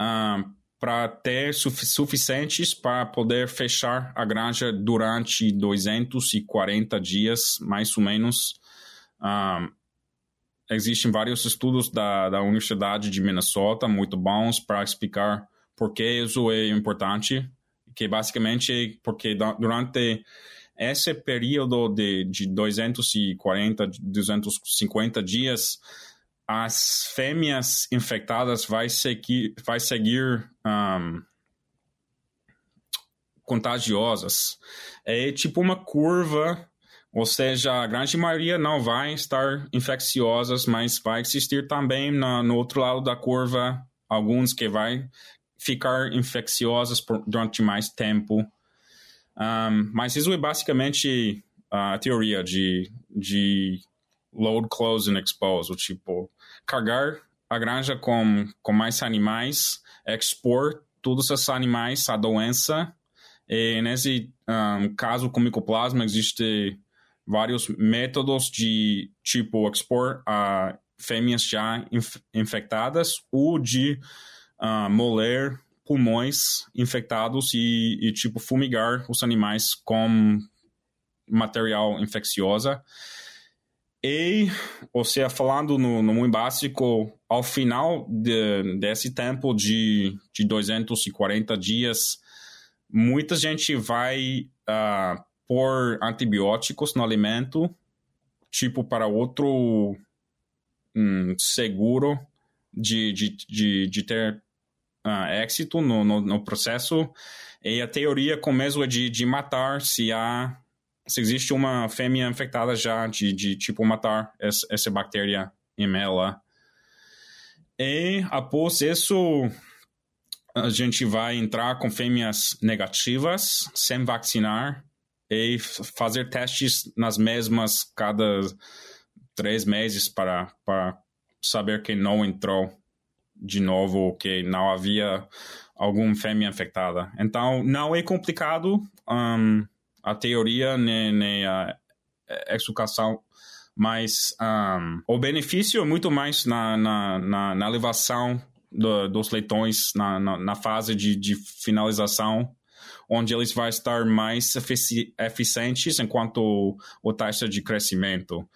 uh, ah, para ter suficientes para poder fechar a granja durante 240 dias, mais ou menos. Uh, existem vários estudos da, da Universidade de Minnesota muito bons para explicar por que isso é importante, que basicamente porque durante esse período de, de 240, 250 dias, as fêmeas infectadas vai seguir, vai seguir um, contagiosas. É tipo uma curva, ou seja, a grande maioria não vai estar infecciosas, mas vai existir também na, no outro lado da curva alguns que vai ficar infecciosas por, durante mais tempo. Um, mas isso é basicamente a teoria de, de load, close and expose, tipo, carregar a granja com, com mais animais, expor todos esses animais à doença. E nesse um, caso com micoplasma, existe vários métodos de, tipo, expor a fêmeas já inf infectadas ou de uh, moler pulmões infectados e, e, tipo, fumigar os animais com material infecciosa. E, ou seja, falando no, no muito básico, ao final de, desse tempo de, de 240 dias, muita gente vai uh, pôr antibióticos no alimento, tipo, para outro um, seguro de, de, de, de ter uh, êxito no, no, no, processo. E a teoria começa de, de matar se há se existe uma fêmea infectada já de, de tipo matar essa, essa bactéria em ela. E após isso, a gente vai entrar com fêmeas negativas, sem vacinar, e fazer testes nas mesmas cada três meses para, para saber que não entrou de novo que não havia alguma fêmea infectada. Então, não é complicado um, a teoria nem, nem a explicação, mas um, o benefício é muito mais na, na, na, na elevação do, dos leitões, na, na, na fase de, de, finalização, onde eles vão estar mais efici eficientes enquanto o, taxa de crescimento.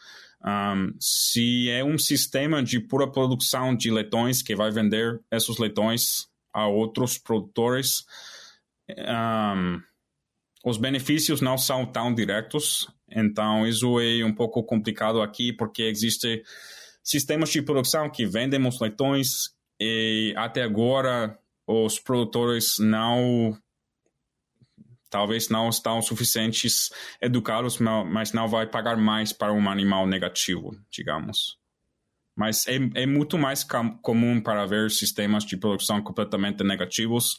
Um, se é um sistema de pura produção de leitões que vai vender esses leitões a outros produtores, um, os benefícios não são tão diretos. Então, isso é um pouco complicado aqui, porque existem sistemas de produção que vendem os leitões e até agora os produtores não talvez não estão suficientes educados, mas não vai pagar mais para um animal negativo, digamos. Mas é, é muito mais com, comum para ver sistemas de produção completamente negativos.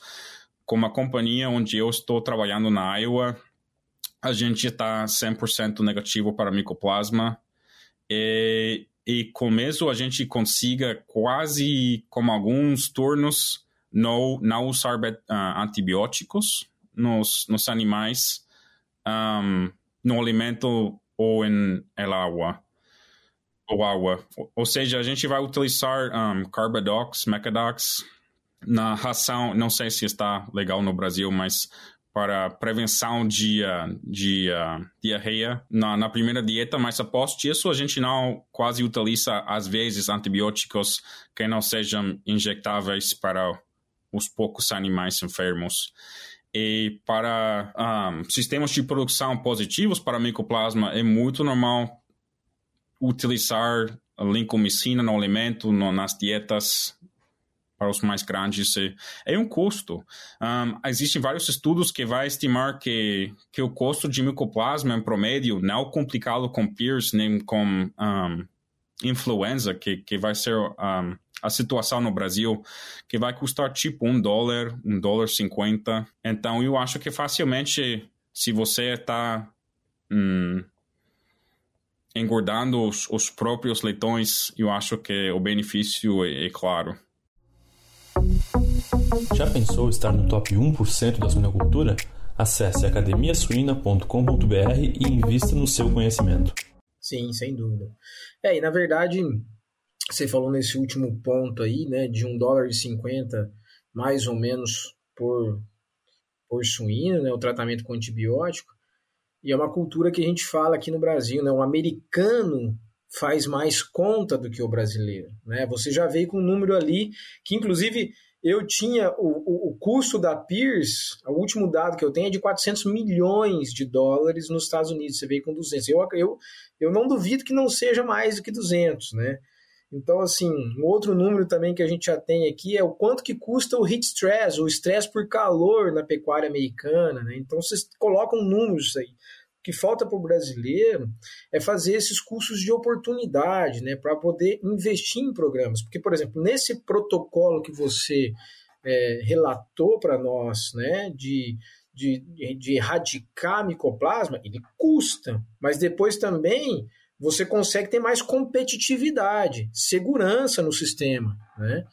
Como a companhia onde eu estou trabalhando na Iowa, a gente está 100% negativo para micoplasma. E, e isso a gente consiga quase, como alguns turnos, não, não usar uh, antibióticos nos, nos animais, um, no alimento ou em el água. Ou água. Ou seja, a gente vai utilizar um, Carbadox, Mecadox na ração, não sei se está legal no Brasil, mas para prevenção de, de uh, diarreia na, na, primeira dieta, mas após isso a gente não quase utiliza às vezes antibióticos que não sejam injetáveis para os poucos animais enfermos. E para um, sistemas de produção positivos para micoplasma, é muito normal utilizar lincomicina no alimento, no, nas dietas para os mais grandes. É, é um custo. Um, existem vários estudos que vai estimar que, que o custo de micoplasma, em promédio, não complicado com PIRS nem com um, influenza, que, que vai ser um, a situação no Brasil, que vai custar tipo um dólar, um dólar cinquenta. Então, eu acho que facilmente, se você está hum, engordando os, os, próprios leitões, eu acho que o benefício é, é claro. Já pensou estar no top 1% da suinocultura? Acesse academiasuina.com.br e invista no seu conhecimento. Sim, sem dúvida. É, e na verdade, você falou nesse último ponto aí, né, de um dólar e cinquenta mais ou menos por, por suíno, né, o tratamento com antibiótico. E é uma cultura que a gente fala aqui no Brasil, né, o americano faz mais conta do que o brasileiro, né? Você já veio com um número ali que, inclusive, eu tinha o, o, o, custo da Pierce, o último dado que eu tenho é de 400 milhões de dólares nos Estados Unidos, você veio com 200. Eu, eu, eu não duvido que não seja mais do que 200, né? Então, assim, um outro número também que a gente já tem aqui é o quanto que custa o heat stress, o estresse por calor na pecuária americana, né? Então, vocês colocam números aí. O que falta para o brasileiro é fazer esses cursos de oportunidade, né? Para poder investir em programas. Porque, por exemplo, nesse protocolo que você é, relatou para nós, né? De de, de erradicar micoplasma, ele custa, mas depois também você consegue ter mais competitividade, segurança no sistema. Né?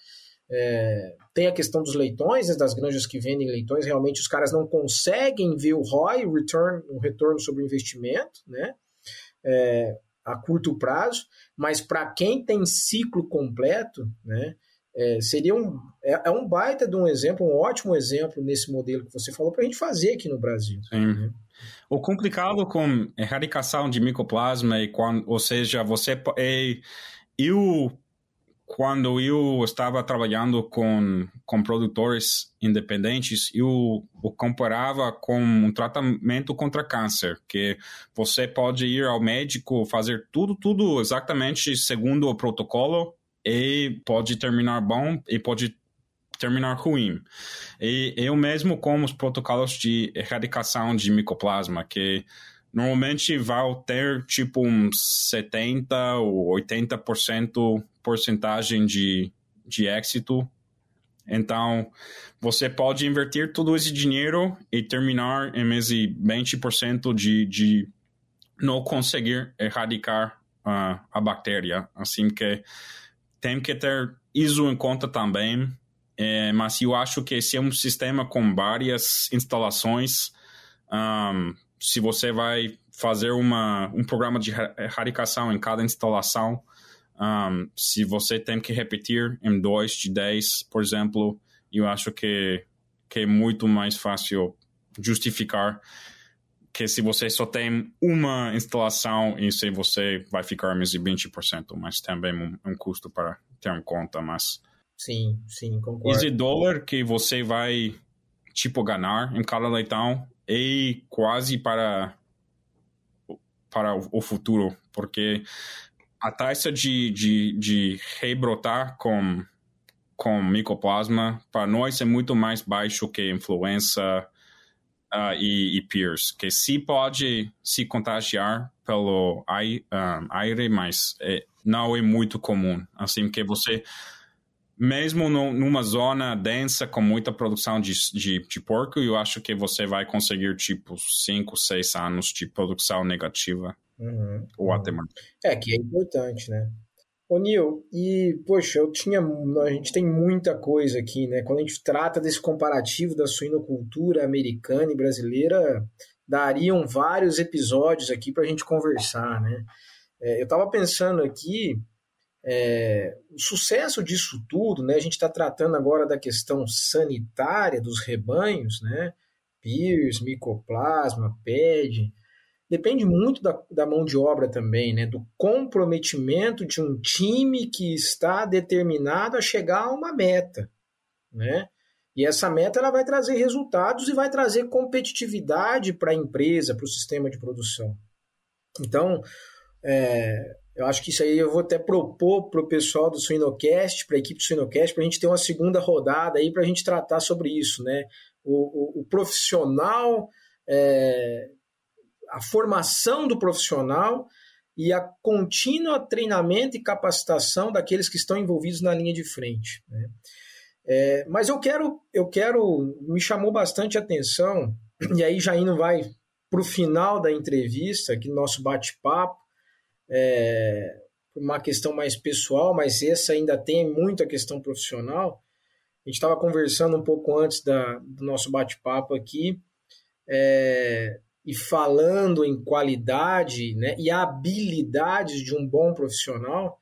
É, tem a questão dos leitões, né, das granjas que vendem leitões, realmente os caras não conseguem ver o ROI, o return, o retorno sobre o investimento, né? É, a curto prazo, mas para quem tem ciclo completo, né, é, seria um, é, é, um baita de um exemplo, um ótimo exemplo nesse modelo que você falou para a gente fazer aqui no Brasil. Sim. Né? O complicado com erradicação de micoplasma é quando, ou seja, você é, eu quando eu estava trabalhando com, com produtores independentes, eu o comparava com um tratamento contra câncer, que você pode ir ao médico, fazer tudo, tudo exatamente segundo o protocolo e pode terminar bom e pode terminar ruim. E eu mesmo com os protocolos de erradicação de micoplasma, que normalmente vai ter tipo uns 70 ou 80% porcentagem de, de êxito. Então, você pode invertir todo esse dinheiro e terminar em esse 20% de, de não conseguir erradicar uh, a bactéria. Assim que tem que ter isso em conta também é, mas eu acho que se é um sistema com várias instalações, um, se você vai fazer uma, um programa de erradicação em cada instalação, um, se você tem que repetir em 2 de 10, por exemplo, eu acho que, que é muito mais fácil justificar que se você só tem uma instalação, isso você vai ficar menos de 20%, mas também um, um custo para ter em conta, mas... Sim, sim, concordo. Esse dólar que você vai, tipo, ganhar em cada leitão é quase para, para o futuro, porque a taxa de, de, de rebrotar com, com micoplasma, para nós, é muito mais baixo que influenza, uh, e, e, peers, que se pode se contagiar pelo aire, um, aire mas é, não é muito comum. Assim que você, mesmo no, numa zona densa com muita produção de, de, de, porco, eu acho que você vai conseguir tipo 5, 6 anos de produção negativa. Uhum, ou até mais. É, que é importante, né? Ô Nil, e poxa, eu tinha. A gente tem muita coisa aqui, né? Quando a gente trata desse comparativo da suinocultura americana e brasileira, dariam vários episódios aqui para a gente conversar, né? É, eu estava pensando aqui, é, o sucesso disso tudo, né? A gente está tratando agora da questão sanitária dos rebanhos, né? PIRS, micoplasma, PED depende muito da, da mão de obra também, né? do comprometimento de um time que está determinado a chegar a uma meta. Né? E essa meta ela vai trazer resultados e vai trazer competitividade para a empresa, para o sistema de produção. Então, é, eu acho que isso aí eu vou até propor para o pessoal do Suinocast, para a equipe do Suinocast, para a gente ter uma segunda rodada aí para a gente tratar sobre isso, né? O, o, o profissional é, a formação do profissional e a contínua treinamento e capacitação daqueles que estão envolvidos na linha de frente. Né? É, mas eu quero, eu quero, me chamou bastante atenção, e aí já indo vai para o final da entrevista, aqui no nosso bate-papo, é, uma questão mais pessoal, mas essa ainda tem muito a questão profissional. A gente estava conversando um pouco antes da, do nosso bate-papo aqui, é, e falando em qualidade né, e habilidades de um bom profissional,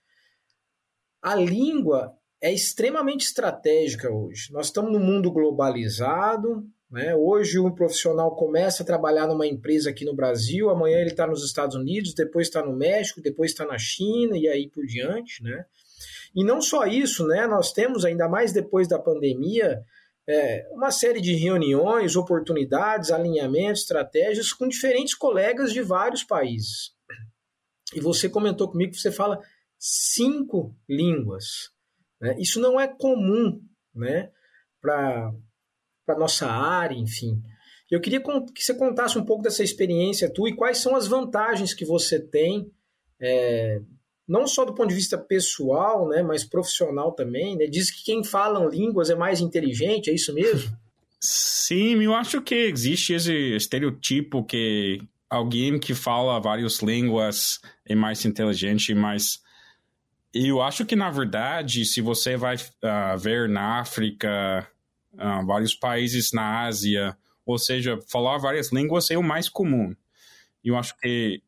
a língua é extremamente estratégica hoje. Nós estamos num mundo globalizado. Né? Hoje, um profissional começa a trabalhar numa empresa aqui no Brasil, amanhã ele está nos Estados Unidos, depois está no México, depois está na China e aí por diante. Né? E não só isso, né? nós temos, ainda mais depois da pandemia, é, uma série de reuniões, oportunidades, alinhamentos, estratégias com diferentes colegas de vários países. E você comentou comigo que você fala cinco línguas. Né? Isso não é comum né? para a nossa área, enfim. Eu queria que você contasse um pouco dessa experiência tua e quais são as vantagens que você tem é, não só do ponto de vista pessoal, né, mas profissional também. Né? Diz que quem fala línguas é mais inteligente, é isso mesmo? Sim, eu acho que existe esse estereotipo que alguém que fala várias línguas é mais inteligente, mas eu acho que, na verdade, se você vai uh, ver na África, uh, vários países na Ásia, ou seja, falar várias línguas é o mais comum. Eu acho que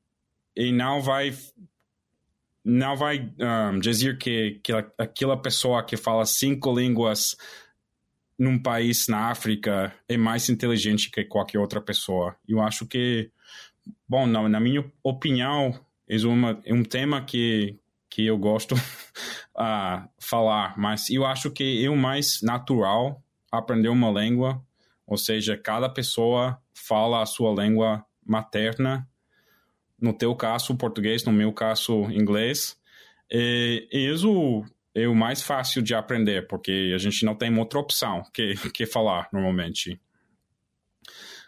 e não vai não vai um, dizer que, que aquela pessoa que fala cinco línguas num país na África é mais inteligente que qualquer outra pessoa. Eu acho que, bom, na, na minha opinião, é, uma, é um tema que, que eu gosto uh, falar, mas eu acho que é o mais natural aprender uma língua, ou seja, cada pessoa fala a sua língua materna no teu caso português, no meu caso inglês. E, isso é o mais fácil de aprender, porque a gente não tem outra opção que, que falar normalmente.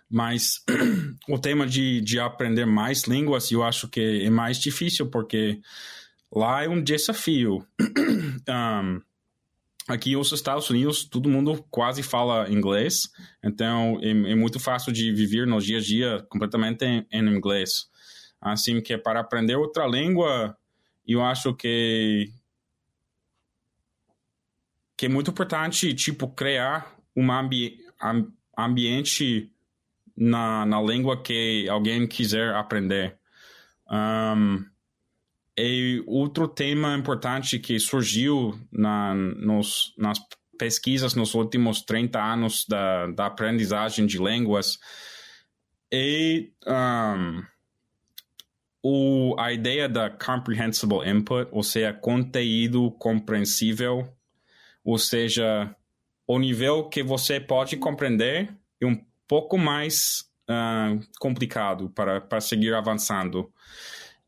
Mas o tema de, de aprender mais línguas eu acho que é mais difícil, porque lá é um desafio. um, aqui nos Estados Unidos todo mundo quase fala inglês, então é, é, muito fácil de viver no dia a dia completamente em, em inglês. Assim que para aprender outra língua, eu acho que que é muito importante, tipo, criar um ambi ambiente na, na língua que alguém quiser aprender. Um, e outro tema importante que surgiu na, nos, nas pesquisas nos últimos 30 anos da, da aprendizagem de línguas E um, o, a ideia da comprehensible input, ou seja, conteúdo compreensível, ou seja, o nível que você pode compreender é um pouco mais uh, complicado para, para seguir avançando.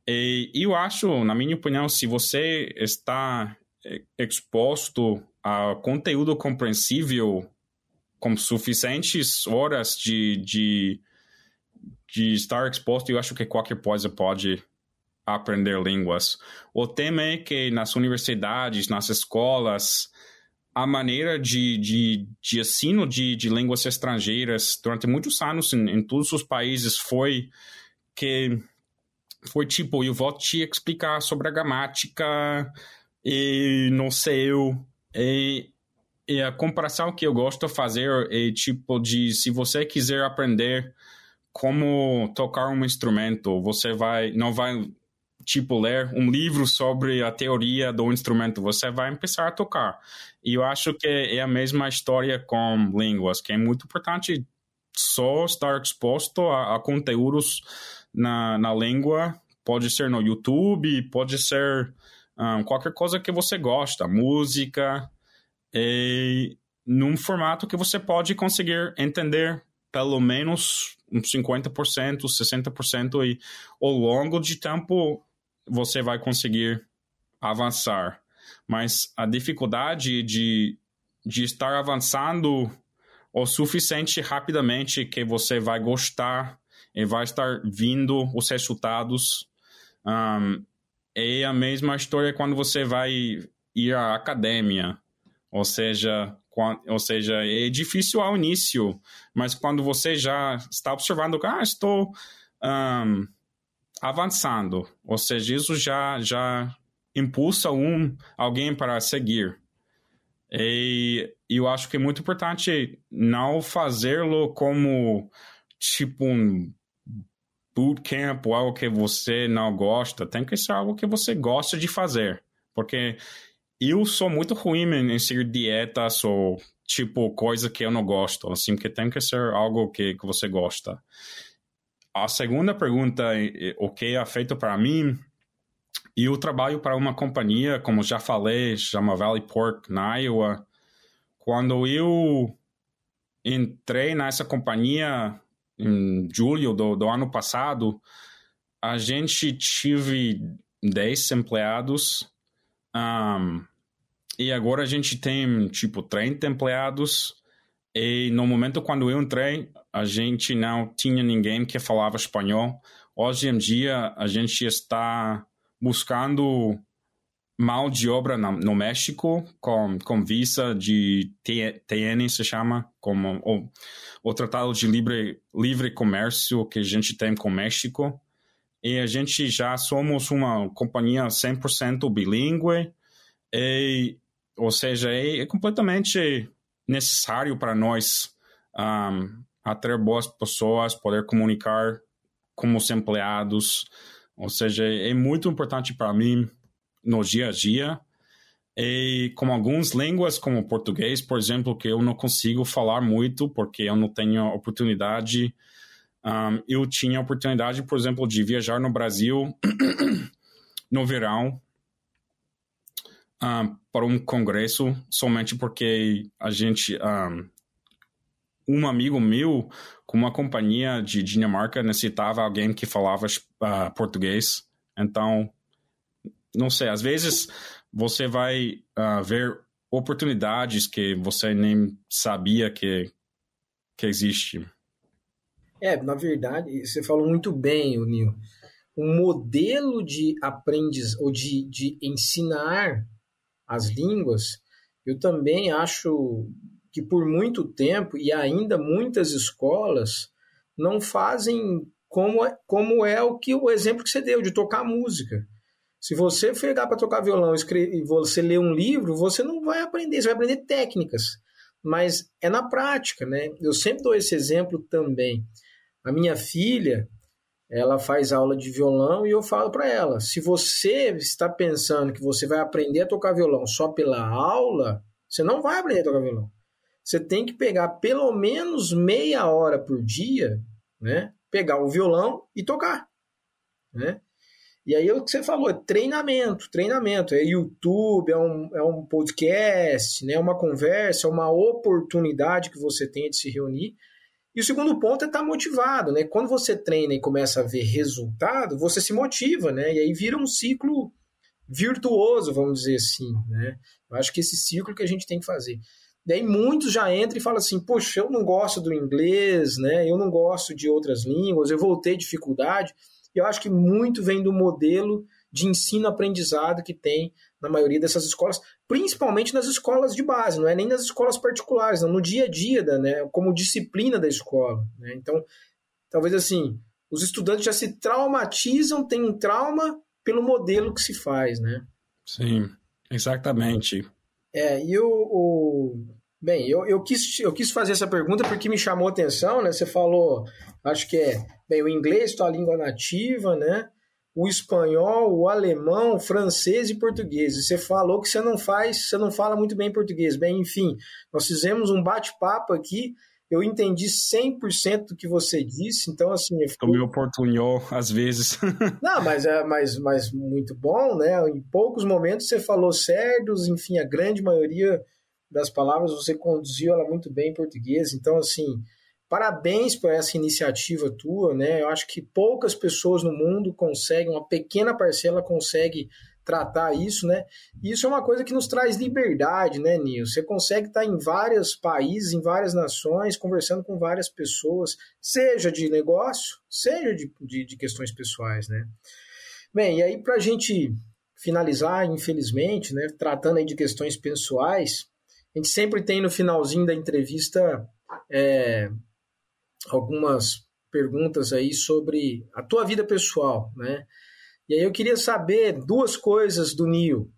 E eu acho, na minha opinião, se você está exposto a conteúdo compreensível com suficientes horas de, de, de estar exposto, eu acho que qualquer coisa pode aprender línguas. O tema é que nas universidades, nas escolas, a maneira de, de, de ensino de, de línguas estrangeiras durante muitos anos em, em todos os países foi que foi tipo, eu vou te explicar sobre a gramática e não sei eu. E, e a comparação que eu gosto de fazer é tipo de se você quiser aprender como tocar um instrumento, você vai não vai tipo ler um livro sobre a teoria do instrumento, você vai começar a tocar. E eu acho que é a mesma história com línguas, que é muito importante só estar exposto a, a conteúdos na, na língua, pode ser no YouTube, pode ser um, qualquer coisa que você gosta, música, e num formato que você pode conseguir entender pelo menos uns 50%, 60% e ao longo de tempo você vai conseguir avançar. Mas a dificuldade de, de estar avançando o suficiente rapidamente que você vai gostar e vai estar vindo os resultados. Um, é a mesma história quando você vai ir à academia. Ou seja, ou seja, é difícil ao início, mas quando você já está observando, ah, estou um, avançando, ou seja, isso já já impulsa um alguém para seguir. E eu acho que é muito importante não fazê-lo como tipo um bootcamp ou algo que você não gosta. Tem que ser algo que você gosta de fazer. Porque eu sou muito ruim em seguir dietas ou tipo coisa que eu não gosto. Assim, que tem que ser algo que, que você gosta. A segunda pergunta, o que é feito para mim, eu trabalho para uma companhia, como já falei, chama Valley Pork, na Iowa. Quando eu entrei nessa companhia em julho do, do ano passado, a gente tive 10 empleados um, e agora a gente tem tipo 30 empleados. E no momento quando eu entrei, a gente não tinha ninguém que falava espanhol. Hoje em dia, a gente está buscando mão de obra no México com, com visa de TN, se chama, como o, o Tratado de livre, livre Comércio que a gente tem com o México. E a gente já somos uma companhia 100% bilíngue, e, ou seja, é, é completamente necessário para nós um, atrair boas pessoas, poder comunicar com os empregados. Ou seja, é muito importante para mim no dia a dia. E com algumas línguas, como português, por exemplo, que eu não consigo falar muito porque eu não tenho oportunidade. Um, eu tinha oportunidade, por exemplo, de viajar no Brasil no verão um, para um congresso, somente porque a gente. Um, um amigo meu, com uma companhia de Dinamarca, necessitava alguém que falava uh, português. Então, não sei, às vezes você vai uh, ver oportunidades que você nem sabia que, que existe. É, na verdade, você falou muito bem, Nil. Um modelo de aprendiz ou de, de ensinar as línguas, eu também acho que por muito tempo e ainda muitas escolas não fazem como é, como é o que o exemplo que você deu de tocar música. Se você pegar para tocar violão e você ler um livro, você não vai aprender, você vai aprender técnicas. Mas é na prática, né? Eu sempre dou esse exemplo também. A minha filha, ela faz aula de violão e eu falo para ela: se você está pensando que você vai aprender a tocar violão só pela aula, você não vai aprender a tocar violão. Você tem que pegar pelo menos meia hora por dia, né? pegar o violão e tocar, né? E aí é o que você falou, é treinamento, treinamento, é YouTube, é um, é um podcast, né, uma conversa, é uma oportunidade que você tem de se reunir. E o segundo ponto é estar tá motivado, né? Quando você treina e começa a ver resultado, você se motiva, né? E aí vira um ciclo virtuoso, vamos dizer assim, né? Eu acho que esse ciclo que a gente tem que fazer. Daí muitos já entram e falam assim: Poxa, eu não gosto do inglês, né? Eu não gosto de outras línguas, eu vou ter dificuldade. E eu acho que muito vem do modelo de ensino-aprendizado que tem na maioria dessas escolas, principalmente nas escolas de base, não é nem nas escolas particulares, não, no dia a dia, da, né, como disciplina da escola. Né? Então, talvez assim, os estudantes já se traumatizam, têm um trauma pelo modelo que se faz, né? Sim, exatamente. É, e o, o Bem, eu, eu, quis, eu quis fazer essa pergunta porque me chamou a atenção, né? Você falou, acho que é, bem, o inglês, tua língua nativa, né? O espanhol, o alemão, o francês e português. E você falou que você não faz, você não fala muito bem português. Bem, enfim, nós fizemos um bate-papo aqui, eu entendi 100% do que você disse, então assim... O meu portunhol, às vezes. não, mas é mas, mas muito bom, né? Em poucos momentos você falou certos, enfim, a grande maioria das palavras, você conduziu ela muito bem em português. Então, assim, parabéns por essa iniciativa tua, né? Eu acho que poucas pessoas no mundo conseguem, uma pequena parcela consegue tratar isso, né? E isso é uma coisa que nos traz liberdade, né, Nil? Você consegue estar em vários países, em várias nações, conversando com várias pessoas, seja de negócio, seja de, de, de questões pessoais, né? Bem, e aí para a gente finalizar, infelizmente, né, tratando aí de questões pessoais, a gente sempre tem no finalzinho da entrevista é, algumas perguntas aí sobre a tua vida pessoal, né? E aí eu queria saber duas coisas do Nil.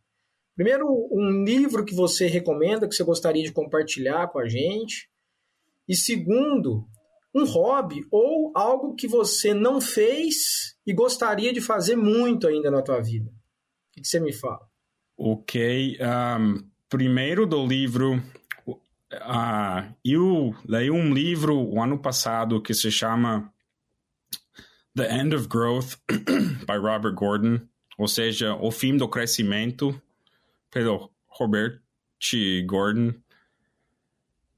Primeiro, um livro que você recomenda, que você gostaria de compartilhar com a gente. E segundo, um hobby ou algo que você não fez e gostaria de fazer muito ainda na tua vida. O que você me fala? Ok. Um, primeiro do livro, uh, eu li um livro o ano passado que se chama The End of Growth, by Robert Gordon, ou seja, O Fim do Crescimento, pelo Robert Gordon.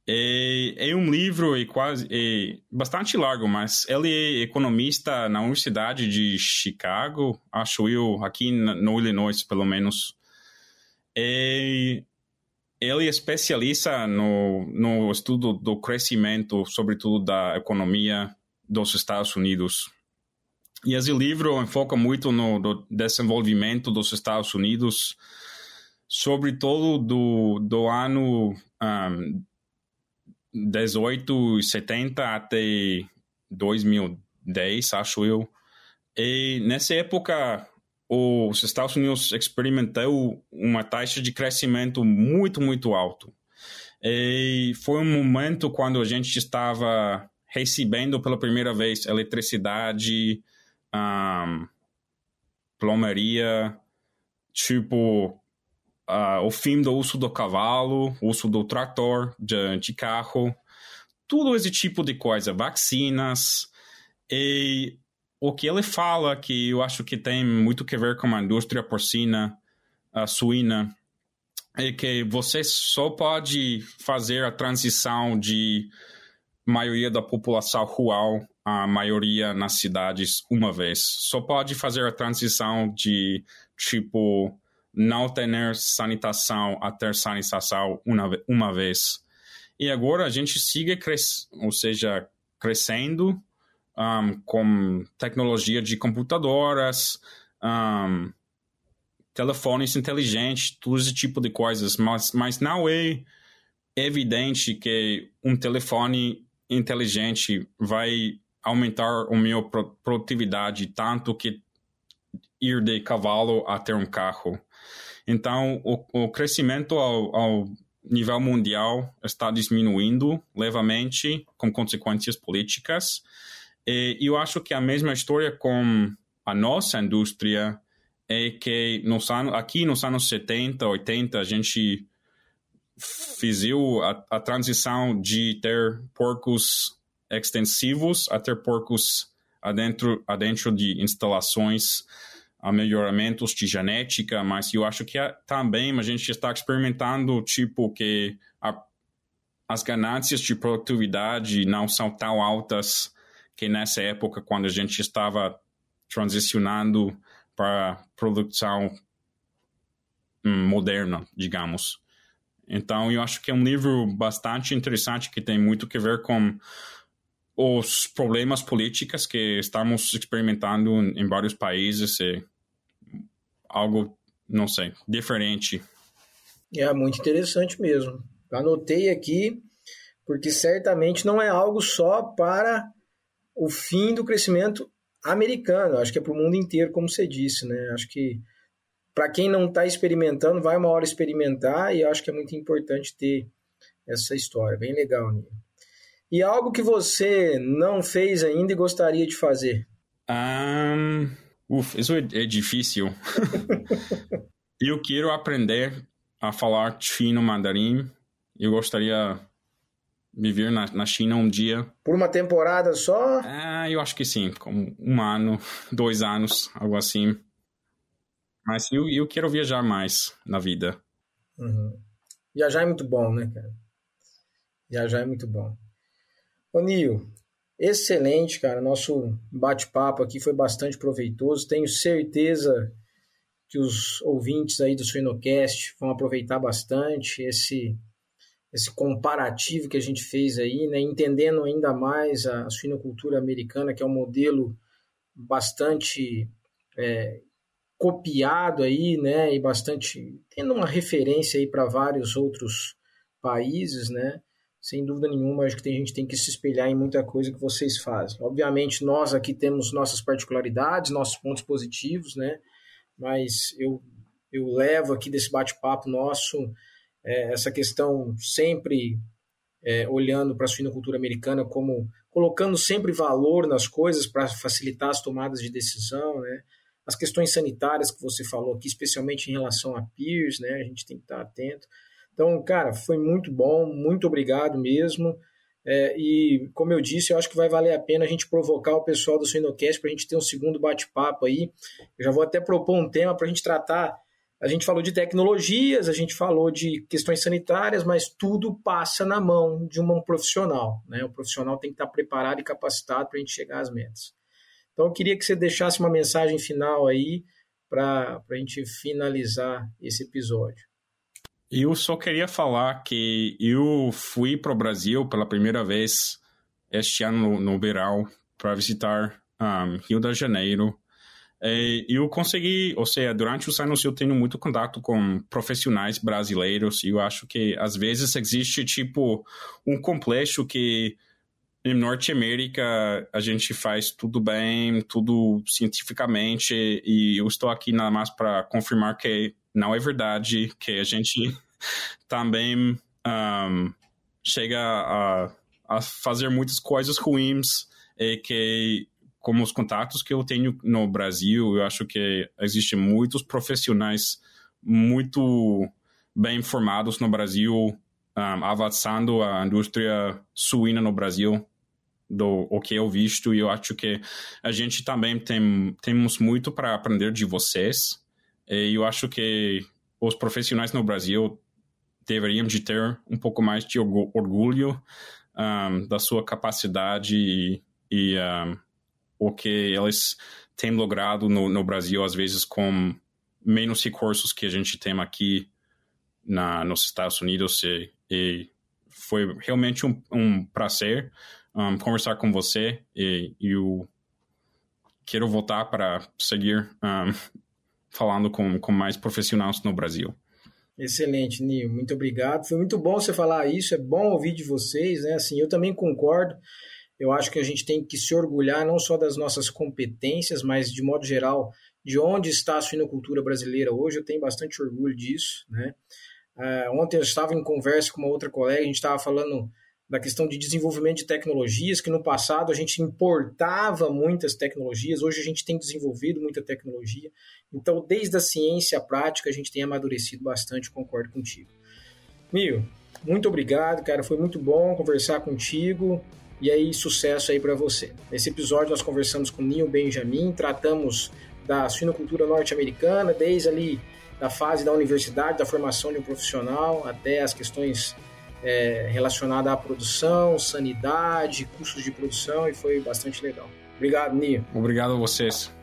É, é, um livro é quase bastante largo, mas ele é economista na Universidade de Chicago, acho eu, aqui no Illinois, pelo menos. É, ele é especialista no, no estudo do crescimento, sobretudo da economia dos Estados Unidos. E esse livro enfoca muito no desenvolvimento dos Estados Unidos, sobretudo do, do ano um, 1870 até 2010, acho eu. E nessa época, os Estados Unidos experimentou uma taxa de crescimento muito, muito alto. E foi um momento quando a gente estava recebendo pela primeira vez eletricidade, um, plomeria, tipo uh, o fim do uso do cavalo, uso do trator, de, de carro, tudo esse tipo de coisa, vacinas. E o que ele fala, que eu acho que tem muito que ver com a indústria porcina, a suína, é que você só pode fazer a transição de maioria da população rural à maioria nas cidades uma vez. Só pode fazer a transição de, tipo, não ter sanitação a ter sanitação uma, uma vez. E agora a gente sigue, cres ou seja, crescendo um, com tecnologia de computadoras, um, telefones inteligentes, todo esse tipo de coisas, mas, mas não é evidente que um telefone inteligente vai aumentar a minha produtividade tanto que ir de cavalo até um carro. Então, o, o crescimento ao, ao nível mundial está diminuindo levemente com consequências políticas e eu acho que a mesma história com a nossa indústria é que nos anos, aqui nos anos 70, 80, a gente fez a, a transição de ter porcos extensivos a ter porcos adentro, adentro de instalações a melhoramentos de genética, mas eu acho que também a gente está experimentando, tipo, que a, as ganâncias de produtividade não são tão altas que nessa época, quando a gente estava transicionando para produção moderna, digamos. Então, eu acho que é um livro bastante interessante que tem muito que ver com os problemas políticos que estamos experimentando em vários países e algo, não sei, diferente. É muito interessante mesmo. Anotei aqui, porque certamente não é algo só para o fim do crescimento americano, acho que é para o mundo inteiro, como você disse, né? Acho que para quem não está experimentando, vai uma hora experimentar e acho que é muito importante ter essa história. Bem legal, Nilo. E algo que você não fez ainda e gostaria de fazer? Um, Uf, isso é, é difícil. eu quero aprender a falar fino mandarim. Eu gostaria de viver na, na China um dia. Por uma temporada só? Ah, eu acho que sim, como um ano, dois anos, algo assim. Mas eu, eu quero viajar mais na vida. Uhum. Viajar é muito bom, né, cara? Viajar é muito bom. Ô, Nil, Excelente, cara. Nosso bate-papo aqui foi bastante proveitoso. Tenho certeza que os ouvintes aí do Suinocast vão aproveitar bastante esse esse comparativo que a gente fez aí, né? entendendo ainda mais a, suinocultura americana, que é um modelo bastante é, copiado aí, né? E bastante tendo uma referência aí para vários outros países, né? sem dúvida nenhuma, acho que a gente tem que se espelhar em muita coisa que vocês fazem. Obviamente, nós aqui temos nossas particularidades, nossos pontos positivos, né? Mas eu, eu levo aqui desse bate-papo nosso é, essa questão sempre é, olhando para a suinocultura americana como colocando sempre valor nas coisas para facilitar as tomadas de decisão, né? As questões sanitárias que você falou aqui, especialmente em relação a peers, né? A gente tem que estar atento. Então, cara, foi muito bom, muito obrigado mesmo. É, e, como eu disse, eu acho que vai valer a pena a gente provocar o pessoal do Suinocast para a gente ter um segundo bate-papo aí. Eu já vou até propor um tema para a gente tratar. A gente falou de tecnologias, a gente falou de questões sanitárias, mas tudo passa na mão de um profissional. Né? O profissional tem que estar preparado e capacitado para a gente chegar às metas. Então, eu queria que você deixasse uma mensagem final aí para a gente finalizar esse episódio. Eu só queria falar que eu fui para o Brasil pela primeira vez este ano no, verão para visitar um, Rio de Janeiro. E eu consegui, ou seja, durante os anos eu tenho muito contato com profissionais brasileiros e eu acho que às vezes existe tipo um complexo que em Norte América a gente faz tudo bem, tudo cientificamente e eu estou aqui nada mais para confirmar que não é verdade, que a gente também um, chega a, a, fazer muitas coisas ruins e que como os contatos que eu tenho no Brasil, eu acho que existem muitos profissionais muito bem formados no Brasil, um, avançando a indústria suína no Brasil, do o que eu visto, e eu acho que a gente também tem temos muito para aprender de vocês. E eu acho que os profissionais no Brasil deveriam de ter um pouco mais de orgulho um, da sua capacidade e, e um, o que eles têm logrado no, no, Brasil, às vezes com menos recursos que a gente tem aqui na, nos Estados Unidos. E, e foi realmente um, um prazer um, conversar com você e, eu quero voltar para seguir um, falando com, com mais profissionais no Brasil. Excelente, Nil. Muito obrigado. Foi muito bom você falar isso. É bom ouvir de vocês, né? Assim, eu também concordo. Eu acho que a gente tem que se orgulhar não só das nossas competências, mas de modo geral de onde está a suinocultura brasileira hoje. Eu tenho bastante orgulho disso, né? Uh, ontem eu estava em conversa com uma outra colega, a gente estava falando da questão de desenvolvimento de tecnologias, que no passado a gente importava muitas tecnologias, hoje a gente tem desenvolvido muita tecnologia. Então, desde a ciência à prática, a gente tem amadurecido bastante, concordo contigo. Mil, muito obrigado, cara, foi muito bom conversar contigo. E aí, sucesso aí para você. Nesse episódio, nós conversamos com Neil Benjamin, tratamos da suinocultura norte-americana, desde ali da fase da universidade, da formação de um profissional, até as questões é, relacionadas à produção, sanidade, custos de produção, e foi bastante legal. Obrigado, Nio. Obrigado a vocês.